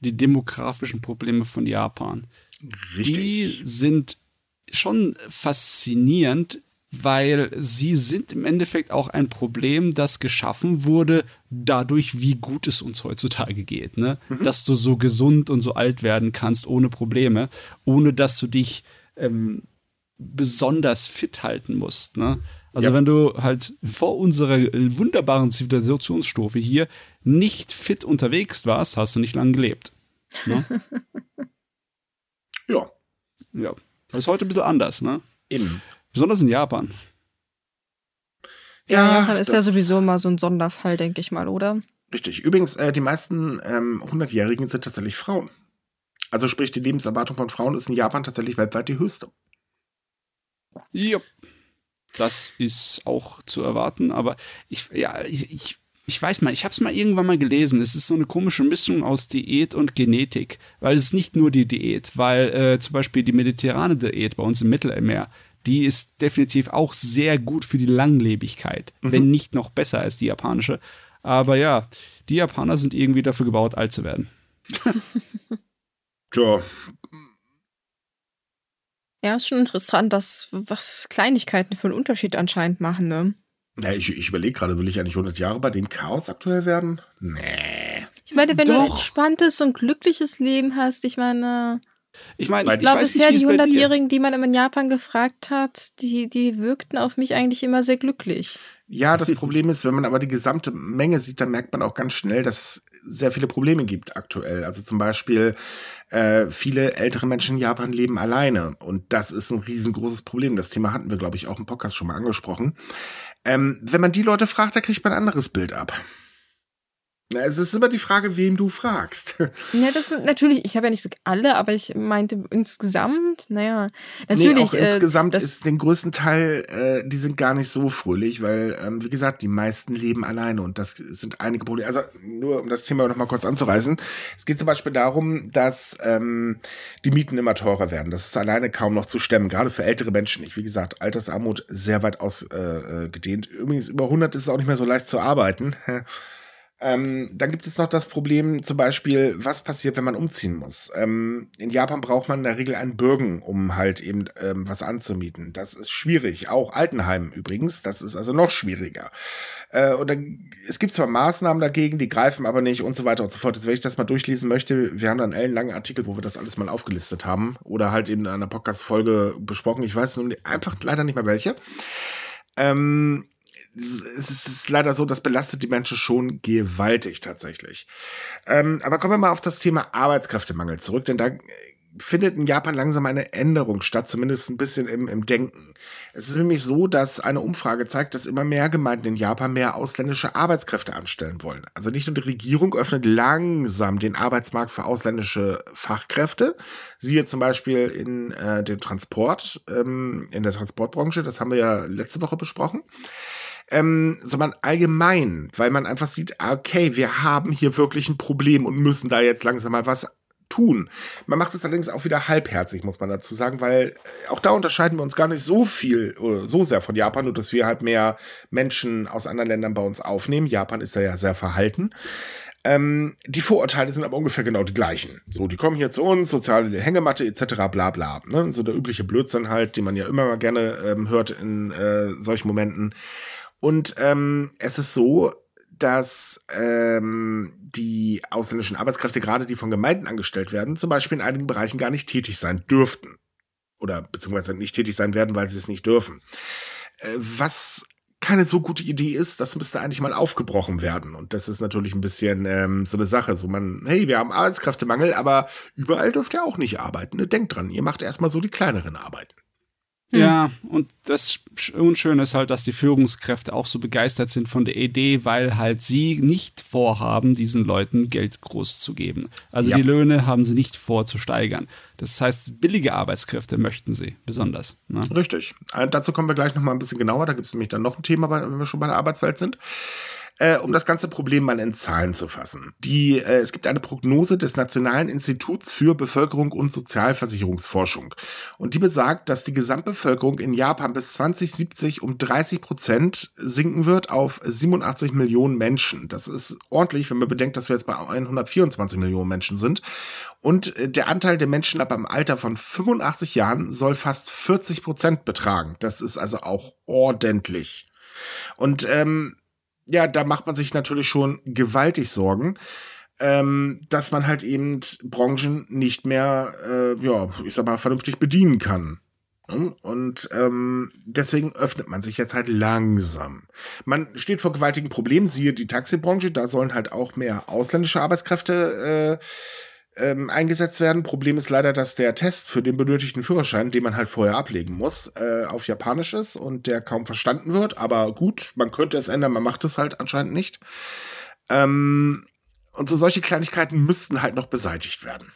die demografischen Probleme von Japan. Richtig. Die sind schon faszinierend, weil sie sind im Endeffekt auch ein Problem, das geschaffen wurde dadurch, wie gut es uns heutzutage geht. Ne? Mhm. Dass du so gesund und so alt werden kannst ohne Probleme, ohne dass du dich ähm, besonders fit halten musst. Ne? Also ja. wenn du halt vor unserer wunderbaren Zivilisationsstufe hier nicht fit unterwegs warst, hast du nicht lange gelebt. Ne? [laughs] ja. Ja. Das ist heute ein bisschen anders, ne? Eben. Besonders in Japan. Ja, Japan ist ja sowieso mal so ein Sonderfall, denke ich mal, oder? Richtig. Übrigens, äh, die meisten ähm, 100-Jährigen sind tatsächlich Frauen. Also sprich, die Lebenserwartung von Frauen ist in Japan tatsächlich weltweit die höchste. Ja. Das ist auch zu erwarten, aber ich, ja, ich, ich ich weiß mal, ich habe es mal irgendwann mal gelesen. Es ist so eine komische Mischung aus Diät und Genetik, weil es ist nicht nur die Diät, weil äh, zum Beispiel die mediterrane Diät bei uns im Mittelmeer, die ist definitiv auch sehr gut für die Langlebigkeit, mhm. wenn nicht noch besser als die japanische. Aber ja, die Japaner sind irgendwie dafür gebaut, alt zu werden. [laughs] Tja. Ja, ist schon interessant, dass was Kleinigkeiten für einen Unterschied anscheinend machen, ne? Ja, ich, ich überlege gerade, will ich eigentlich 100 Jahre bei dem Chaos aktuell werden? Nee. Ich meine, wenn Doch. du ein entspanntes und glückliches Leben hast, ich meine. Ich meine, ich, ich glaube bisher die 100-Jährigen, die man in Japan gefragt hat, die, die wirkten auf mich eigentlich immer sehr glücklich. Ja, das Problem ist, wenn man aber die gesamte Menge sieht, dann merkt man auch ganz schnell, dass es sehr viele Probleme gibt aktuell. Also zum Beispiel äh, viele ältere Menschen in Japan leben alleine und das ist ein riesengroßes Problem. Das Thema hatten wir, glaube ich, auch im Podcast schon mal angesprochen. Ähm, wenn man die Leute fragt, da kriegt man ein anderes Bild ab. Es ist immer die Frage, wem du fragst. [laughs] Ja, das sind natürlich, ich habe ja nicht gesagt alle, aber ich meinte insgesamt, naja, natürlich. Nee, auch äh, insgesamt ist den größten Teil, äh, die sind gar nicht so fröhlich, weil, ähm, wie gesagt, die meisten leben alleine und das sind einige Probleme. Also nur um das Thema noch mal kurz anzureißen. Es geht zum Beispiel darum, dass ähm, die Mieten immer teurer werden. Das ist alleine kaum noch zu stemmen, gerade für ältere Menschen. Ich, wie gesagt, Altersarmut sehr weit ausgedehnt. Äh, Übrigens, über 100 ist es auch nicht mehr so leicht zu arbeiten. [laughs] Ähm, dann gibt es noch das Problem, zum Beispiel, was passiert, wenn man umziehen muss. Ähm, in Japan braucht man in der Regel einen Bürgen, um halt eben ähm, was anzumieten. Das ist schwierig. Auch Altenheim übrigens. Das ist also noch schwieriger. Äh, und dann, es gibt zwar Maßnahmen dagegen, die greifen aber nicht und so weiter und so fort. Jetzt, wenn ich das mal durchlesen möchte, wir haben dann einen ellenlangen Artikel, wo wir das alles mal aufgelistet haben oder halt eben in einer Podcast-Folge besprochen. Ich weiß einfach leider nicht mehr welche. Ähm, es ist leider so, das belastet die Menschen schon gewaltig tatsächlich. Ähm, aber kommen wir mal auf das Thema Arbeitskräftemangel zurück, denn da äh, findet in Japan langsam eine Änderung statt, zumindest ein bisschen im, im Denken. Es ist nämlich so, dass eine Umfrage zeigt, dass immer mehr Gemeinden in Japan mehr ausländische Arbeitskräfte anstellen wollen. Also nicht nur die Regierung öffnet langsam den Arbeitsmarkt für ausländische Fachkräfte, siehe zum Beispiel in äh, den Transport, ähm, in der Transportbranche, das haben wir ja letzte Woche besprochen ähm, sondern allgemein, weil man einfach sieht, ah, okay, wir haben hier wirklich ein Problem und müssen da jetzt langsam mal was tun. Man macht es allerdings auch wieder halbherzig, muss man dazu sagen, weil äh, auch da unterscheiden wir uns gar nicht so viel oder so sehr von Japan, nur dass wir halt mehr Menschen aus anderen Ländern bei uns aufnehmen. Japan ist da ja sehr verhalten. Ähm, die Vorurteile sind aber ungefähr genau die gleichen. So, die kommen hier zu uns, soziale Hängematte etc. bla bla. Ne? So der übliche Blödsinn halt, den man ja immer mal gerne ähm, hört in äh, solchen Momenten. Und ähm, es ist so, dass ähm, die ausländischen Arbeitskräfte, gerade die von Gemeinden angestellt werden, zum Beispiel in einigen Bereichen gar nicht tätig sein dürften. Oder beziehungsweise nicht tätig sein werden, weil sie es nicht dürfen. Äh, was keine so gute Idee ist, das müsste eigentlich mal aufgebrochen werden. Und das ist natürlich ein bisschen ähm, so eine Sache. So man, hey, wir haben Arbeitskräftemangel, aber überall dürft ihr auch nicht arbeiten. Ne? Denkt dran, ihr macht erstmal so die kleineren Arbeiten. Hm. Ja, und das Unschöne ist halt, dass die Führungskräfte auch so begeistert sind von der Idee, weil halt sie nicht vorhaben, diesen Leuten Geld groß zu geben. Also ja. die Löhne haben sie nicht vor zu steigern. Das heißt, billige Arbeitskräfte möchten sie besonders. Ne? Richtig. Äh, dazu kommen wir gleich noch mal ein bisschen genauer. Da gibt es nämlich dann noch ein Thema, wenn wir schon bei der Arbeitswelt sind äh, um das ganze Problem mal in Zahlen zu fassen. Die, äh, es gibt eine Prognose des Nationalen Instituts für Bevölkerung und Sozialversicherungsforschung. Und die besagt, dass die Gesamtbevölkerung in Japan bis 2070 um 30 Prozent sinken wird auf 87 Millionen Menschen. Das ist ordentlich, wenn man bedenkt, dass wir jetzt bei 124 Millionen Menschen sind. Und äh, der Anteil der Menschen ab im Alter von 85 Jahren soll fast 40 Prozent betragen. Das ist also auch ordentlich. Und ähm, ja, da macht man sich natürlich schon gewaltig Sorgen, ähm, dass man halt eben Branchen nicht mehr, äh, ja, ich sag mal, vernünftig bedienen kann. Und ähm, deswegen öffnet man sich jetzt halt langsam. Man steht vor gewaltigen Problemen, siehe die Taxibranche, da sollen halt auch mehr ausländische Arbeitskräfte äh, ähm, eingesetzt werden. Problem ist leider, dass der Test für den benötigten Führerschein, den man halt vorher ablegen muss, äh, auf Japanisch ist und der kaum verstanden wird. Aber gut, man könnte es ändern, man macht es halt anscheinend nicht. Ähm, und so solche Kleinigkeiten müssten halt noch beseitigt werden.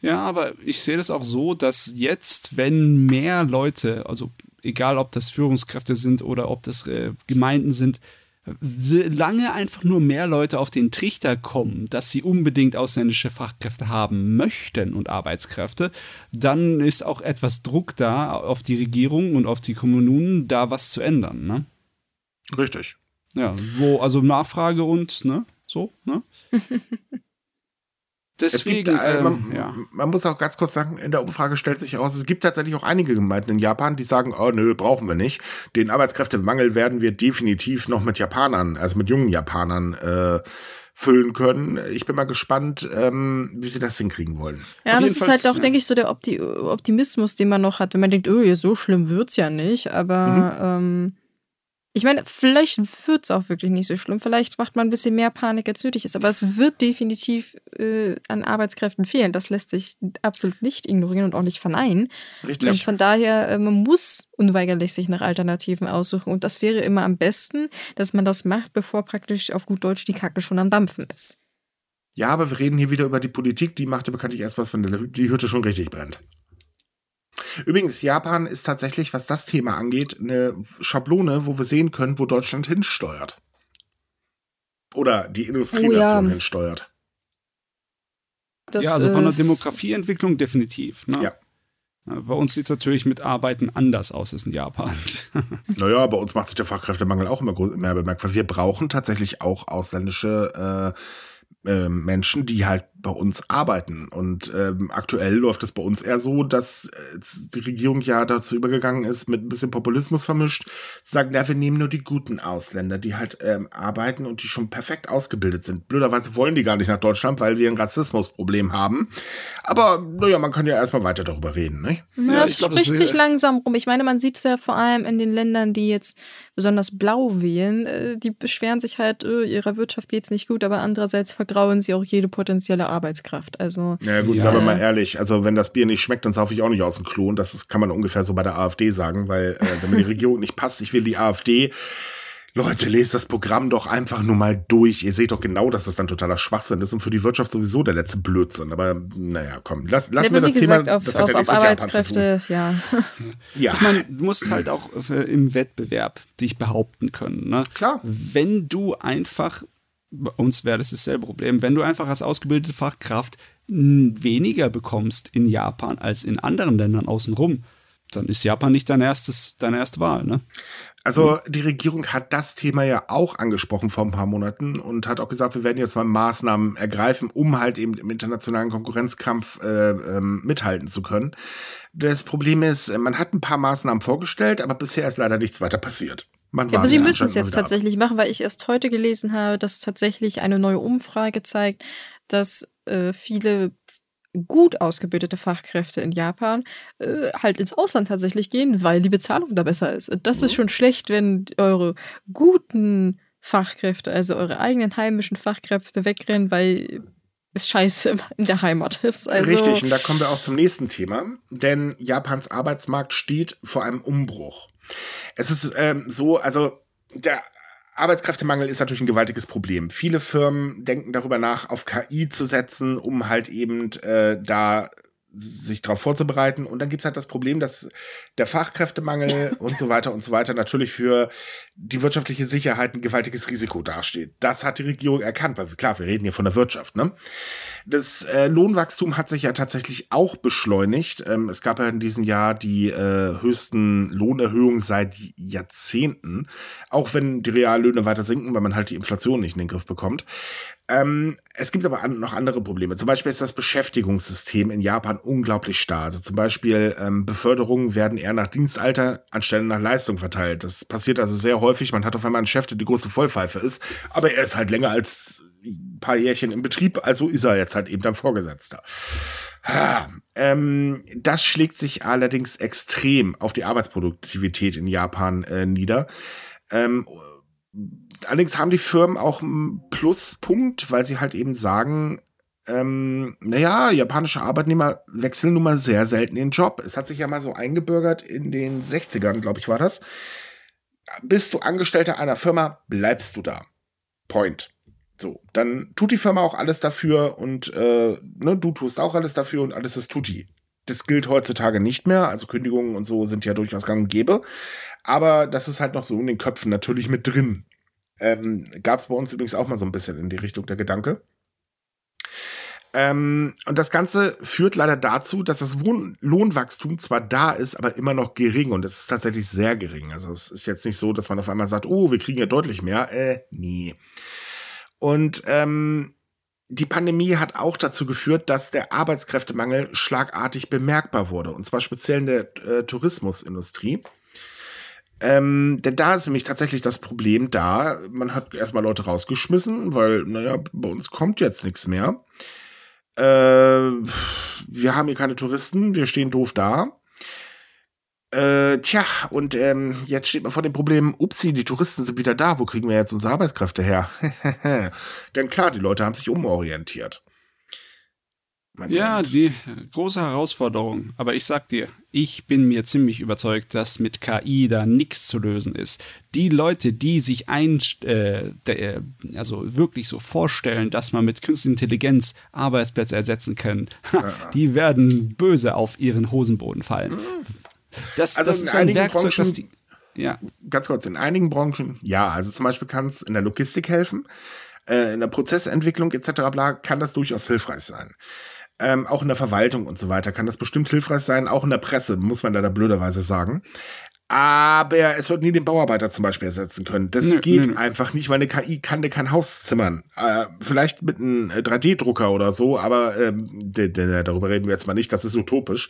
Ja, aber ich sehe das auch so, dass jetzt, wenn mehr Leute, also egal ob das Führungskräfte sind oder ob das äh, Gemeinden sind, Solange einfach nur mehr Leute auf den Trichter kommen, dass sie unbedingt ausländische Fachkräfte haben möchten und Arbeitskräfte, dann ist auch etwas Druck da auf die Regierung und auf die Kommunen, da was zu ändern. Ne? Richtig. Ja, wo, also Nachfrage und, ne, so, ne? [laughs] Deswegen, gibt, äh, man, ähm, ja. man, muss auch ganz kurz sagen, in der Umfrage stellt sich heraus, es gibt tatsächlich auch einige Gemeinden in Japan, die sagen, oh nö, brauchen wir nicht. Den Arbeitskräftemangel werden wir definitiv noch mit Japanern, also mit jungen Japanern äh, füllen können. Ich bin mal gespannt, ähm, wie sie das hinkriegen wollen. Ja, das ist halt auch, denke ich, so der Opti Optimismus, den man noch hat, wenn man denkt, oh, so schlimm wird's ja nicht, aber mhm. ähm ich meine, vielleicht wird es auch wirklich nicht so schlimm. Vielleicht macht man ein bisschen mehr Panik, als nötig ist. Aber es wird definitiv äh, an Arbeitskräften fehlen. Das lässt sich absolut nicht ignorieren und auch nicht verneinen. Richtig. Und von daher, äh, man muss unweigerlich sich nach Alternativen aussuchen. Und das wäre immer am besten, dass man das macht, bevor praktisch auf gut Deutsch die Kacke schon am Dampfen ist. Ja, aber wir reden hier wieder über die Politik. Die macht ja bekanntlich erst was, wenn die Hütte schon richtig brennt. Übrigens, Japan ist tatsächlich, was das Thema angeht, eine Schablone, wo wir sehen können, wo Deutschland hinsteuert. Oder die Industrienation oh, ja. hinsteuert. Das ja, also von der Demografieentwicklung definitiv. Ne? Ja. Bei uns sieht es natürlich mit Arbeiten anders aus als in Japan. [laughs] naja, bei uns macht sich der Fachkräftemangel auch immer mehr bemerkbar. Wir brauchen tatsächlich auch ausländische äh, äh, Menschen, die halt bei uns arbeiten. Und ähm, aktuell läuft es bei uns eher so, dass äh, die Regierung ja dazu übergegangen ist, mit ein bisschen Populismus vermischt, zu sagen, ja, wir nehmen nur die guten Ausländer, die halt ähm, arbeiten und die schon perfekt ausgebildet sind. Blöderweise wollen die gar nicht nach Deutschland, weil wir ein Rassismusproblem haben. Aber naja, man kann ja erstmal weiter darüber reden. Ne? Ja, ja, ich glaub, spricht sich langsam rum. Ich meine, man sieht es ja vor allem in den Ländern, die jetzt besonders blau wählen. Äh, die beschweren sich halt, äh, ihrer Wirtschaft geht es nicht gut, aber andererseits vergrauen sie auch jede potenzielle Arbeitskraft. Also, ja gut, ja. sagen wir mal ehrlich, also wenn das Bier nicht schmeckt, dann saufe ich auch nicht aus dem Klo. Und das ist, kann man ungefähr so bei der AfD sagen, weil äh, wenn mir die Regierung nicht passt, ich will die AfD. Leute, lest das Programm doch einfach nur mal durch. Ihr seht doch genau, dass das dann totaler Schwachsinn ist und für die Wirtschaft sowieso der letzte Blödsinn. Aber naja, komm, lass, lass ja, mir das gesagt, Thema. Auf, das auf, ja auf Arbeitskräfte, ja. [laughs] ja. Ich meine, du musst halt auch im Wettbewerb dich behaupten können. Ne? Klar. Wenn du einfach bei uns wäre das dasselbe Problem. Wenn du einfach als ausgebildete Fachkraft weniger bekommst in Japan als in anderen Ländern außenrum, dann ist Japan nicht dein erstes, deine erste Wahl, ne? Also die Regierung hat das Thema ja auch angesprochen vor ein paar Monaten und hat auch gesagt, wir werden jetzt mal Maßnahmen ergreifen, um halt eben im internationalen Konkurrenzkampf äh, ähm, mithalten zu können. Das Problem ist, man hat ein paar Maßnahmen vorgestellt, aber bisher ist leider nichts weiter passiert. Man ja, aber sie müssen es jetzt tatsächlich ab. machen, weil ich erst heute gelesen habe, dass tatsächlich eine neue Umfrage zeigt, dass äh, viele gut ausgebildete Fachkräfte in Japan äh, halt ins Ausland tatsächlich gehen, weil die Bezahlung da besser ist. Das mhm. ist schon schlecht, wenn eure guten Fachkräfte, also eure eigenen heimischen Fachkräfte wegrennen, weil es scheiße [laughs] in der Heimat ist. Also Richtig, und da kommen wir auch zum nächsten Thema, denn Japans Arbeitsmarkt steht vor einem Umbruch. Es ist ähm, so, also der Arbeitskräftemangel ist natürlich ein gewaltiges Problem. Viele Firmen denken darüber nach, auf KI zu setzen, um halt eben äh, da sich darauf vorzubereiten. Und dann gibt's halt das Problem, dass der Fachkräftemangel [laughs] und so weiter und so weiter natürlich für die wirtschaftliche Sicherheit ein gewaltiges Risiko dasteht. Das hat die Regierung erkannt, weil klar, wir reden hier von der Wirtschaft. Ne? Das äh, Lohnwachstum hat sich ja tatsächlich auch beschleunigt. Ähm, es gab ja in diesem Jahr die äh, höchsten Lohnerhöhungen seit Jahrzehnten, auch wenn die Reallöhne weiter sinken, weil man halt die Inflation nicht in den Griff bekommt. Ähm, es gibt aber an, noch andere Probleme. Zum Beispiel ist das Beschäftigungssystem in Japan unglaublich starr. Also zum Beispiel ähm, Beförderungen werden eher nach Dienstalter anstelle nach Leistung verteilt. Das passiert also sehr häufig. Man hat auf einmal einen Chef, der die große Vollpfeife ist, aber er ist halt länger als ein paar Jährchen im Betrieb, also ist er jetzt halt eben dann Vorgesetzter. Ah, ähm, das schlägt sich allerdings extrem auf die Arbeitsproduktivität in Japan äh, nieder. Ähm, allerdings haben die Firmen auch einen Pluspunkt, weil sie halt eben sagen, ähm, naja, japanische Arbeitnehmer wechseln nun mal sehr selten den Job. Es hat sich ja mal so eingebürgert in den 60ern, glaube ich, war das. Bist du Angestellter einer Firma, bleibst du da. Point. So, dann tut die Firma auch alles dafür und äh, ne, du tust auch alles dafür und alles ist tutti. Das gilt heutzutage nicht mehr, also Kündigungen und so sind ja durchaus gang und gäbe. Aber das ist halt noch so in den Köpfen natürlich mit drin. Ähm, Gab es bei uns übrigens auch mal so ein bisschen in die Richtung der Gedanke. Ähm, und das Ganze führt leider dazu, dass das Wohn Lohnwachstum zwar da ist, aber immer noch gering und es ist tatsächlich sehr gering. Also es ist jetzt nicht so, dass man auf einmal sagt, oh, wir kriegen ja deutlich mehr. Äh, nee. Und ähm, die Pandemie hat auch dazu geführt, dass der Arbeitskräftemangel schlagartig bemerkbar wurde. Und zwar speziell in der äh, Tourismusindustrie. Ähm, denn da ist nämlich tatsächlich das Problem da, man hat erstmal Leute rausgeschmissen, weil, naja, bei uns kommt jetzt nichts mehr. Äh, wir haben hier keine Touristen, wir stehen doof da. Äh, tja, und ähm, jetzt steht man vor dem Problem, upsi, die Touristen sind wieder da, wo kriegen wir jetzt unsere Arbeitskräfte her? [laughs] Denn klar, die Leute haben sich umorientiert. Ja, die große Herausforderung. Aber ich sag dir, ich bin mir ziemlich überzeugt, dass mit KI da nichts zu lösen ist. Die Leute, die sich ein, äh, der, also wirklich so vorstellen, dass man mit künstlicher Intelligenz Arbeitsplätze ersetzen kann, [laughs] ja. die werden böse auf ihren Hosenboden fallen. Mhm. Das, also das ist ein Werkzeug, Branchen, das die. Ja. Ganz kurz, in einigen Branchen, ja, also zum Beispiel kann es in der Logistik helfen, äh, in der Prozessentwicklung etc. bla, kann das durchaus hilfreich sein. Ähm, auch in der Verwaltung und so weiter kann das bestimmt hilfreich sein, auch in der Presse, muss man da, da blöderweise sagen. Aber es wird nie den Bauarbeiter zum Beispiel ersetzen können. Das nö, geht nö. einfach nicht, weil eine KI kann dir kein Haus zimmern. Äh, vielleicht mit einem 3D-Drucker oder so, aber ähm, darüber reden wir jetzt mal nicht, das ist utopisch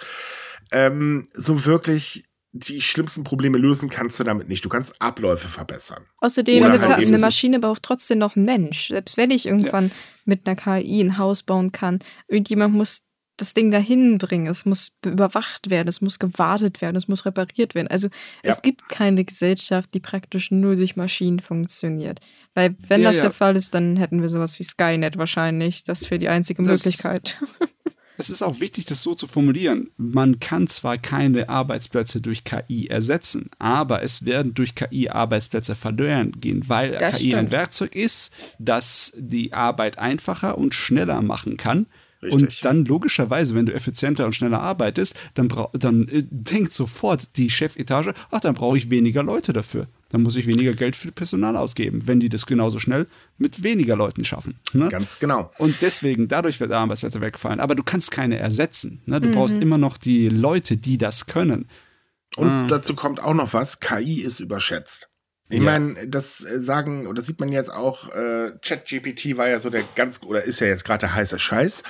ähm, so wirklich die schlimmsten Probleme lösen kannst du damit nicht. Du kannst Abläufe verbessern. Außerdem, eine, halt eine Maschine braucht trotzdem noch einen Mensch. Selbst wenn ich irgendwann ja. Mit einer KI ein Haus bauen kann, irgendjemand muss das Ding dahin bringen. Es muss überwacht werden, es muss gewartet werden, es muss repariert werden. Also ja. es gibt keine Gesellschaft, die praktisch nur durch Maschinen funktioniert. Weil wenn ja, das der Fall ist, dann hätten wir sowas wie Skynet wahrscheinlich. Das wäre die einzige das Möglichkeit. [laughs] Es ist auch wichtig, das so zu formulieren. Man kann zwar keine Arbeitsplätze durch KI ersetzen, aber es werden durch KI Arbeitsplätze verloren gehen, weil das KI stimmt. ein Werkzeug ist, das die Arbeit einfacher und schneller machen kann. Richtig. Und dann logischerweise, wenn du effizienter und schneller arbeitest, dann, dann äh, denkt sofort die Chefetage, ach, dann brauche ich weniger Leute dafür. Dann muss ich weniger Geld für Personal ausgeben, wenn die das genauso schnell mit weniger Leuten schaffen. Ne? Ganz genau. Und deswegen, dadurch wird Arbeitsplätze wegfallen. Aber du kannst keine ersetzen. Ne? Du mhm. brauchst immer noch die Leute, die das können. Und ah. dazu kommt auch noch was, KI ist überschätzt. Ich ja. meine, das äh, sagen, oder sieht man jetzt auch, äh, ChatGPT war ja so der ganz, oder ist ja jetzt gerade der heiße Scheiß.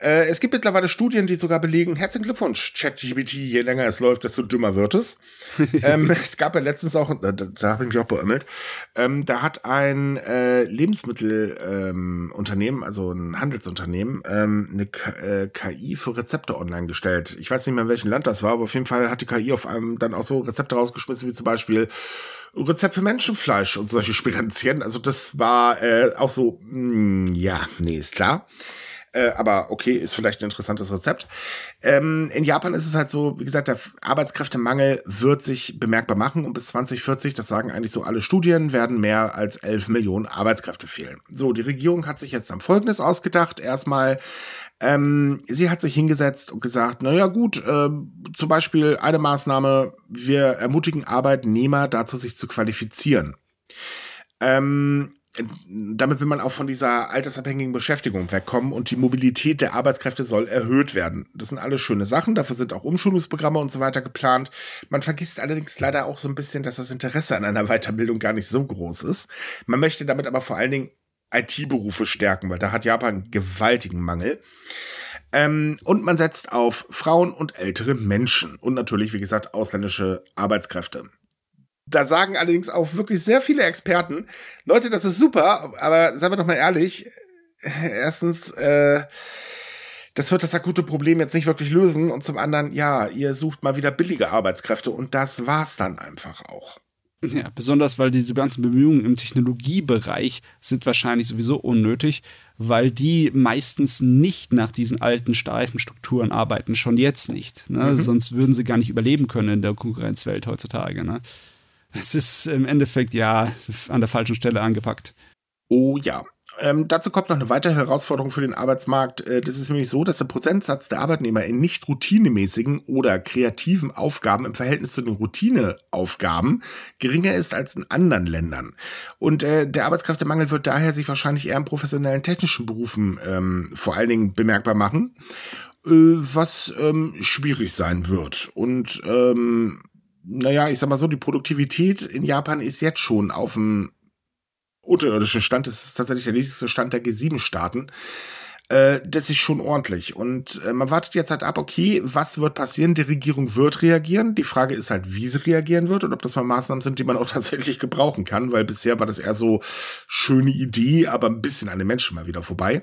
Äh, es gibt mittlerweile Studien, die sogar belegen, herzlichen Glückwunsch, ChatGPT, je länger es läuft, desto dümmer wird es. [laughs] ähm, es gab ja letztens auch, da, da habe ich mich auch beömmelt, ähm, da hat ein äh, Lebensmittelunternehmen, ähm, also ein Handelsunternehmen, ähm, eine K äh, KI für Rezepte online gestellt. Ich weiß nicht mehr, in welchem Land das war, aber auf jeden Fall hat die KI auf einem dann auch so Rezepte rausgeschmissen, wie zum Beispiel Rezept für Menschenfleisch und solche Spirenzchen. Also das war äh, auch so, mh, hm, ja, nee, ist klar. Äh, aber okay, ist vielleicht ein interessantes Rezept. Ähm, in Japan ist es halt so, wie gesagt, der Arbeitskräftemangel wird sich bemerkbar machen und bis 2040, das sagen eigentlich so alle Studien, werden mehr als 11 Millionen Arbeitskräfte fehlen. So, die Regierung hat sich jetzt am Folgendes ausgedacht. Erstmal ähm, sie hat sich hingesetzt und gesagt, naja gut, äh, zum Beispiel eine Maßnahme, wir ermutigen Arbeitnehmer dazu, sich zu qualifizieren. Ähm, damit will man auch von dieser altersabhängigen Beschäftigung wegkommen und die Mobilität der Arbeitskräfte soll erhöht werden. Das sind alles schöne Sachen, dafür sind auch Umschulungsprogramme und so weiter geplant. Man vergisst allerdings leider auch so ein bisschen, dass das Interesse an einer Weiterbildung gar nicht so groß ist. Man möchte damit aber vor allen Dingen IT-Berufe stärken, weil da hat Japan einen gewaltigen Mangel. Ähm, und man setzt auf Frauen und ältere Menschen und natürlich, wie gesagt, ausländische Arbeitskräfte. Da sagen allerdings auch wirklich sehr viele Experten, Leute, das ist super, aber seien wir doch mal ehrlich, erstens, äh, das wird das akute Problem jetzt nicht wirklich lösen und zum anderen, ja, ihr sucht mal wieder billige Arbeitskräfte und das war's dann einfach auch. Ja, besonders weil diese ganzen Bemühungen im Technologiebereich sind wahrscheinlich sowieso unnötig, weil die meistens nicht nach diesen alten steifen Strukturen arbeiten, schon jetzt nicht. Ne? Mhm. Sonst würden sie gar nicht überleben können in der Konkurrenzwelt heutzutage. Ne? Es ist im Endeffekt ja an der falschen Stelle angepackt. Oh ja. Ähm, dazu kommt noch eine weitere Herausforderung für den Arbeitsmarkt. Äh, das ist nämlich so, dass der Prozentsatz der Arbeitnehmer in nicht routinemäßigen oder kreativen Aufgaben im Verhältnis zu den Routineaufgaben geringer ist als in anderen Ländern. Und äh, der Arbeitskräftemangel wird daher sich wahrscheinlich eher in professionellen technischen Berufen ähm, vor allen Dingen bemerkbar machen, äh, was ähm, schwierig sein wird. Und ähm, naja, ich sag mal so, die Produktivität in Japan ist jetzt schon auf dem unterirdischen Stand. Das ist tatsächlich der niedrigste Stand der G7-Staaten. Äh, das ist schon ordentlich. Und äh, man wartet jetzt halt ab, okay, was wird passieren? Die Regierung wird reagieren. Die Frage ist halt, wie sie reagieren wird und ob das mal Maßnahmen sind, die man auch [laughs] tatsächlich gebrauchen kann, weil bisher war das eher so schöne Idee, aber ein bisschen an den Menschen mal wieder vorbei.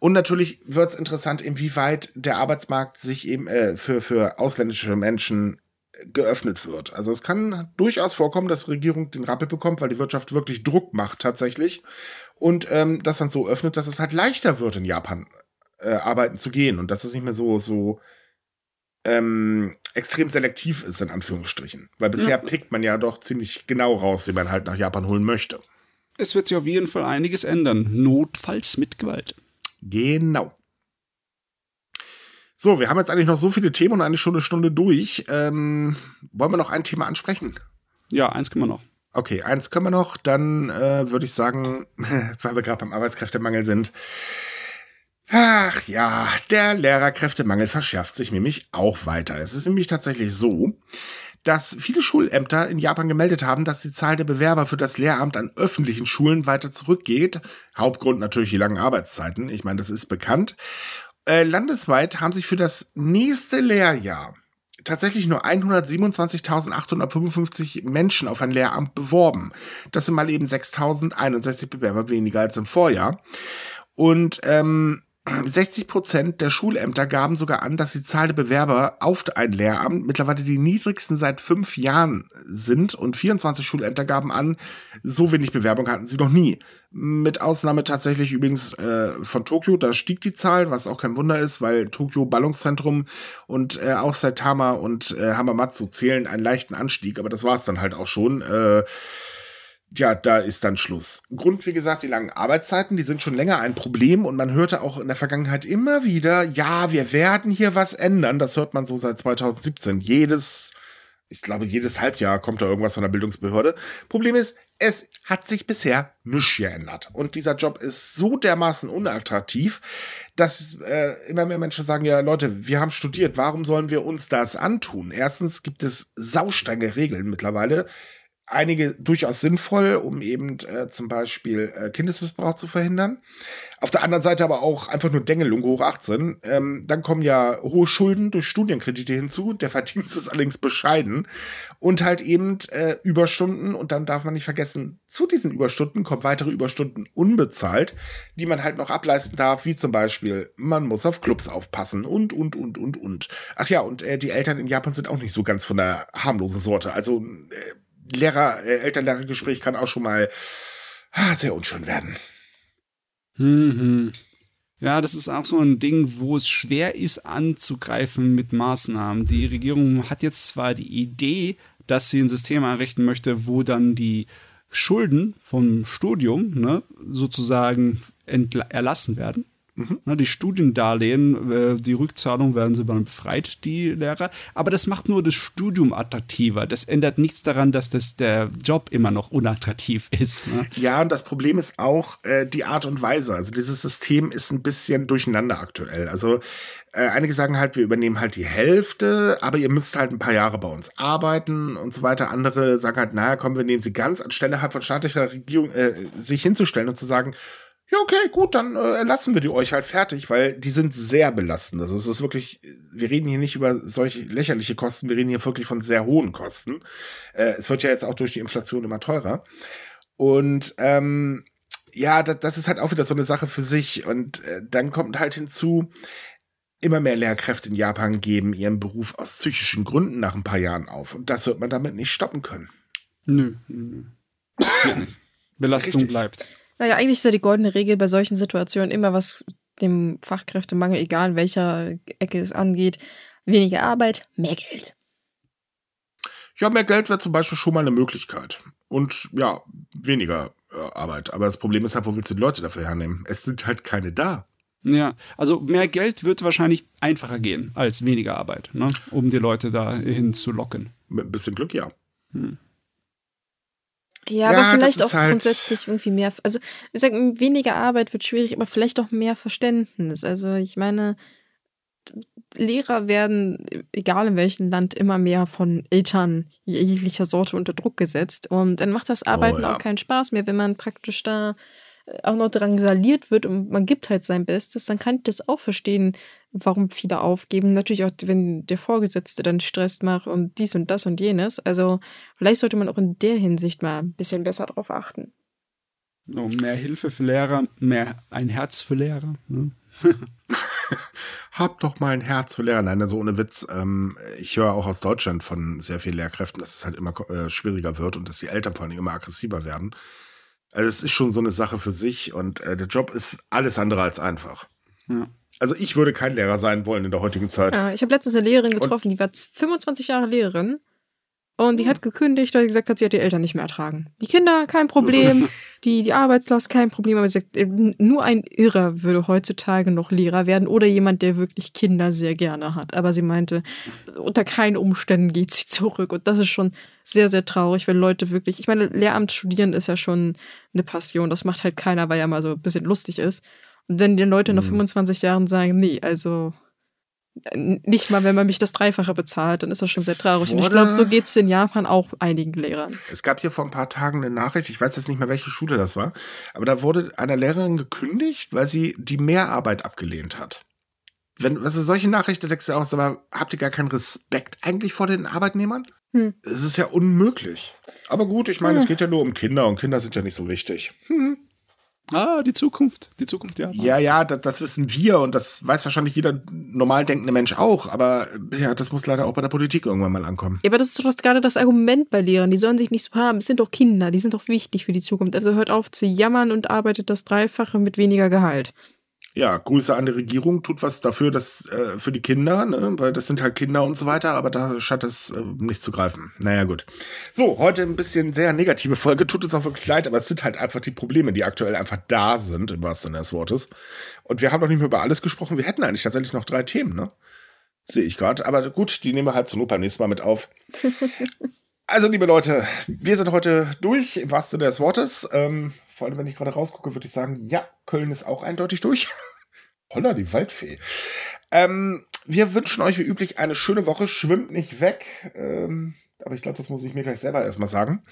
Und natürlich wird es interessant, inwieweit der Arbeitsmarkt sich eben äh, für, für ausländische Menschen geöffnet wird. Also es kann durchaus vorkommen, dass die Regierung den Rappel bekommt, weil die Wirtschaft wirklich Druck macht tatsächlich und ähm, das dann so öffnet, dass es halt leichter wird in Japan äh, arbeiten zu gehen und dass es nicht mehr so so ähm, extrem selektiv ist in Anführungsstrichen, weil bisher ja. pickt man ja doch ziemlich genau raus, den man halt nach Japan holen möchte. Es wird sich auf jeden Fall einiges ändern, notfalls mit Gewalt. Genau. So, wir haben jetzt eigentlich noch so viele Themen und eine Stunde, Stunde durch. Ähm, wollen wir noch ein Thema ansprechen? Ja, eins können wir noch. Okay, eins können wir noch. Dann äh, würde ich sagen, [laughs] weil wir gerade beim Arbeitskräftemangel sind. Ach ja, der Lehrerkräftemangel verschärft sich nämlich auch weiter. Es ist nämlich tatsächlich so, dass viele Schulämter in Japan gemeldet haben, dass die Zahl der Bewerber für das Lehramt an öffentlichen Schulen weiter zurückgeht. Hauptgrund natürlich die langen Arbeitszeiten. Ich meine, das ist bekannt. Äh, landesweit haben sich für das nächste Lehrjahr tatsächlich nur 127.855 Menschen auf ein Lehramt beworben. Das sind mal eben 6.061 Bewerber weniger als im Vorjahr. Und ähm, 60 Prozent der Schulämter gaben sogar an, dass die Zahl der Bewerber auf ein Lehramt mittlerweile die niedrigsten seit fünf Jahren sind und 24 Schulämter gaben an, so wenig Bewerbung hatten sie noch nie. Mit Ausnahme tatsächlich übrigens äh, von Tokio, da stieg die Zahl, was auch kein Wunder ist, weil Tokio Ballungszentrum und äh, auch Saitama und äh, Hamamatsu zählen einen leichten Anstieg, aber das war es dann halt auch schon. Äh, ja, da ist dann Schluss. Grund, wie gesagt, die langen Arbeitszeiten, die sind schon länger ein Problem und man hörte auch in der Vergangenheit immer wieder, ja, wir werden hier was ändern. Das hört man so seit 2017. Jedes, ich glaube, jedes Halbjahr kommt da irgendwas von der Bildungsbehörde. Problem ist, es hat sich bisher nichts geändert. Und dieser Job ist so dermaßen unattraktiv, dass äh, immer mehr Menschen sagen, ja Leute, wir haben studiert, warum sollen wir uns das antun? Erstens gibt es saustrenge Regeln mittlerweile einige durchaus sinnvoll, um eben äh, zum Beispiel äh, Kindesmissbrauch zu verhindern. Auf der anderen Seite aber auch einfach nur Dengelung hoch 18. Ähm, dann kommen ja hohe Schulden durch Studienkredite hinzu. Der Verdienst ist allerdings bescheiden. Und halt eben äh, Überstunden. Und dann darf man nicht vergessen, zu diesen Überstunden kommen weitere Überstunden unbezahlt, die man halt noch ableisten darf, wie zum Beispiel, man muss auf Clubs aufpassen und, und, und, und, und. Ach ja, und äh, die Eltern in Japan sind auch nicht so ganz von der harmlosen Sorte. Also äh, Lehrer, äh, Eltern-Lehrer-Gespräch kann auch schon mal ah, sehr unschön werden. Mhm. Ja, das ist auch so ein Ding, wo es schwer ist anzugreifen mit Maßnahmen. Die Regierung hat jetzt zwar die Idee, dass sie ein System einrichten möchte, wo dann die Schulden vom Studium ne, sozusagen erlassen werden. Mhm. die Studiendarlehen, äh, die Rückzahlung werden sie dann befreit, die Lehrer. Aber das macht nur das Studium attraktiver. Das ändert nichts daran, dass das der Job immer noch unattraktiv [laughs] ist. Ne? Ja, und das Problem ist auch äh, die Art und Weise. Also dieses System ist ein bisschen durcheinander aktuell. Also äh, einige sagen halt, wir übernehmen halt die Hälfte, aber ihr müsst halt ein paar Jahre bei uns arbeiten und so weiter. Andere sagen halt, naja, komm, wir nehmen sie ganz anstelle halt von staatlicher Regierung äh, sich hinzustellen und zu sagen, ja, okay, gut, dann äh, lassen wir die euch halt fertig, weil die sind sehr belastend. Also es ist wirklich, wir reden hier nicht über solche lächerliche Kosten, wir reden hier wirklich von sehr hohen Kosten. Äh, es wird ja jetzt auch durch die Inflation immer teurer. Und ähm, ja, das, das ist halt auch wieder so eine Sache für sich. Und äh, dann kommt halt hinzu, immer mehr Lehrkräfte in Japan geben ihren Beruf aus psychischen Gründen nach ein paar Jahren auf. Und das wird man damit nicht stoppen können. Nö, nö. Belastung Richtig. bleibt. Naja, eigentlich ist ja die goldene Regel bei solchen Situationen immer, was dem Fachkräftemangel, egal in welcher Ecke es angeht, weniger Arbeit, mehr Geld. Ja, mehr Geld wäre zum Beispiel schon mal eine Möglichkeit. Und ja, weniger Arbeit. Aber das Problem ist halt, wo willst du die Leute dafür hernehmen? Es sind halt keine da. Ja, also mehr Geld wird wahrscheinlich einfacher gehen als weniger Arbeit, ne? um die Leute dahin zu locken. Mit ein bisschen Glück, ja. Hm. Ja, ja, aber vielleicht auch halt grundsätzlich irgendwie mehr. Also, ich sag, weniger Arbeit wird schwierig, aber vielleicht auch mehr Verständnis. Also, ich meine, Lehrer werden, egal in welchem Land, immer mehr von Eltern jeglicher Sorte unter Druck gesetzt. Und dann macht das Arbeiten oh, ja. auch keinen Spaß mehr, wenn man praktisch da auch noch drangsaliert wird und man gibt halt sein Bestes, dann kann ich das auch verstehen, warum viele aufgeben. Natürlich auch, wenn der Vorgesetzte dann Stress macht und dies und das und jenes. Also vielleicht sollte man auch in der Hinsicht mal ein bisschen besser drauf achten. Oh, mehr Hilfe für Lehrer, mehr ein Herz für Lehrer. Ne? [laughs] Hab doch mal ein Herz für Lehrer. Nein, also ohne Witz. Ähm, ich höre auch aus Deutschland von sehr vielen Lehrkräften, dass es halt immer äh, schwieriger wird und dass die Eltern vor allem immer aggressiver werden. Also es ist schon so eine Sache für sich und äh, der Job ist alles andere als einfach. Ja. Also ich würde kein Lehrer sein wollen in der heutigen Zeit. Ja, ich habe letztens eine Lehrerin getroffen, und die war 25 Jahre Lehrerin und die hat gekündigt, weil sie gesagt hat, sie hat die Eltern nicht mehr ertragen. Die Kinder, kein Problem. [laughs] die, die Arbeitslast, kein Problem. Aber sie sagt, äh, nur ein Irrer würde heutzutage noch Lehrer werden oder jemand, der wirklich Kinder sehr gerne hat. Aber sie meinte, unter keinen Umständen geht sie [laughs] zurück. Und das ist schon sehr, sehr traurig, wenn Leute wirklich, ich meine, Lehramt studieren ist ja schon eine Passion. Das macht halt keiner, weil ja mal so ein bisschen lustig ist. Und wenn die Leute nach 25 mhm. Jahren sagen, nee, also nicht mal, wenn man mich das Dreifache bezahlt, dann ist das schon sehr traurig. Und ich glaube, so geht es in Japan auch einigen Lehrern. Es gab hier vor ein paar Tagen eine Nachricht, ich weiß jetzt nicht mehr, welche Schule das war, aber da wurde einer Lehrerin gekündigt, weil sie die Mehrarbeit abgelehnt hat. Wenn, also solche Nachrichten denkst du auch, aber habt ihr gar keinen Respekt eigentlich vor den Arbeitnehmern? Hm. Es ist ja unmöglich. Aber gut, ich meine, hm. es geht ja nur um Kinder und Kinder sind ja nicht so wichtig. Hm. Ah, die Zukunft. Die Zukunft, ja. Ja, ja, das, das, wissen wir und das weiß wahrscheinlich jeder normal denkende Mensch auch. Aber ja, das muss leider auch bei der Politik irgendwann mal ankommen. Ja, aber das ist doch gerade das Argument bei Lehrern. Die sollen sich nicht so haben. Es sind doch Kinder, die sind doch wichtig für die Zukunft. Also hört auf zu jammern und arbeitet das Dreifache mit weniger Gehalt ja, Grüße an die Regierung, tut was dafür, dass äh, für die Kinder, ne? weil das sind halt Kinder und so weiter, aber da scheint es äh, nicht zu greifen. Naja, gut. So, heute ein bisschen sehr negative Folge, tut uns auch wirklich leid, aber es sind halt einfach die Probleme, die aktuell einfach da sind, im wahrsten Sinne des Wortes. Und wir haben noch nicht mehr über alles gesprochen. Wir hätten eigentlich tatsächlich noch drei Themen, ne? Sehe ich gerade. Aber gut, die nehmen wir halt zur Not beim nächsten Mal mit auf. [laughs] also, liebe Leute, wir sind heute durch, im wahrsten Sinne des Wortes. Ähm, vor allem, wenn ich gerade rausgucke, würde ich sagen, ja, Köln ist auch eindeutig durch. [laughs] Holla, die Waldfee. Ähm, wir wünschen euch wie üblich eine schöne Woche. Schwimmt nicht weg. Ähm, aber ich glaube, das muss ich mir gleich selber erstmal sagen.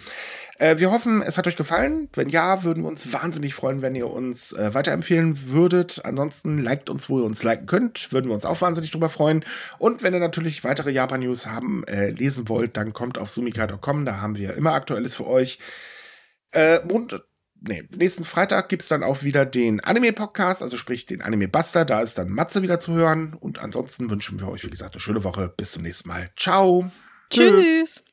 Äh, wir hoffen, es hat euch gefallen. Wenn ja, würden wir uns wahnsinnig freuen, wenn ihr uns äh, weiterempfehlen würdet. Ansonsten liked uns, wo ihr uns liken könnt. Würden wir uns auch wahnsinnig drüber freuen. Und wenn ihr natürlich weitere Japan-News haben, äh, lesen wollt, dann kommt auf sumika.com. Da haben wir immer Aktuelles für euch. Äh, und nee, nächsten Freitag gibt es dann auch wieder den Anime-Podcast, also sprich den Anime-Buster. Da ist dann Matze wieder zu hören. Und ansonsten wünschen wir euch, wie gesagt, eine schöne Woche. Bis zum nächsten Mal. Ciao. Tschüss.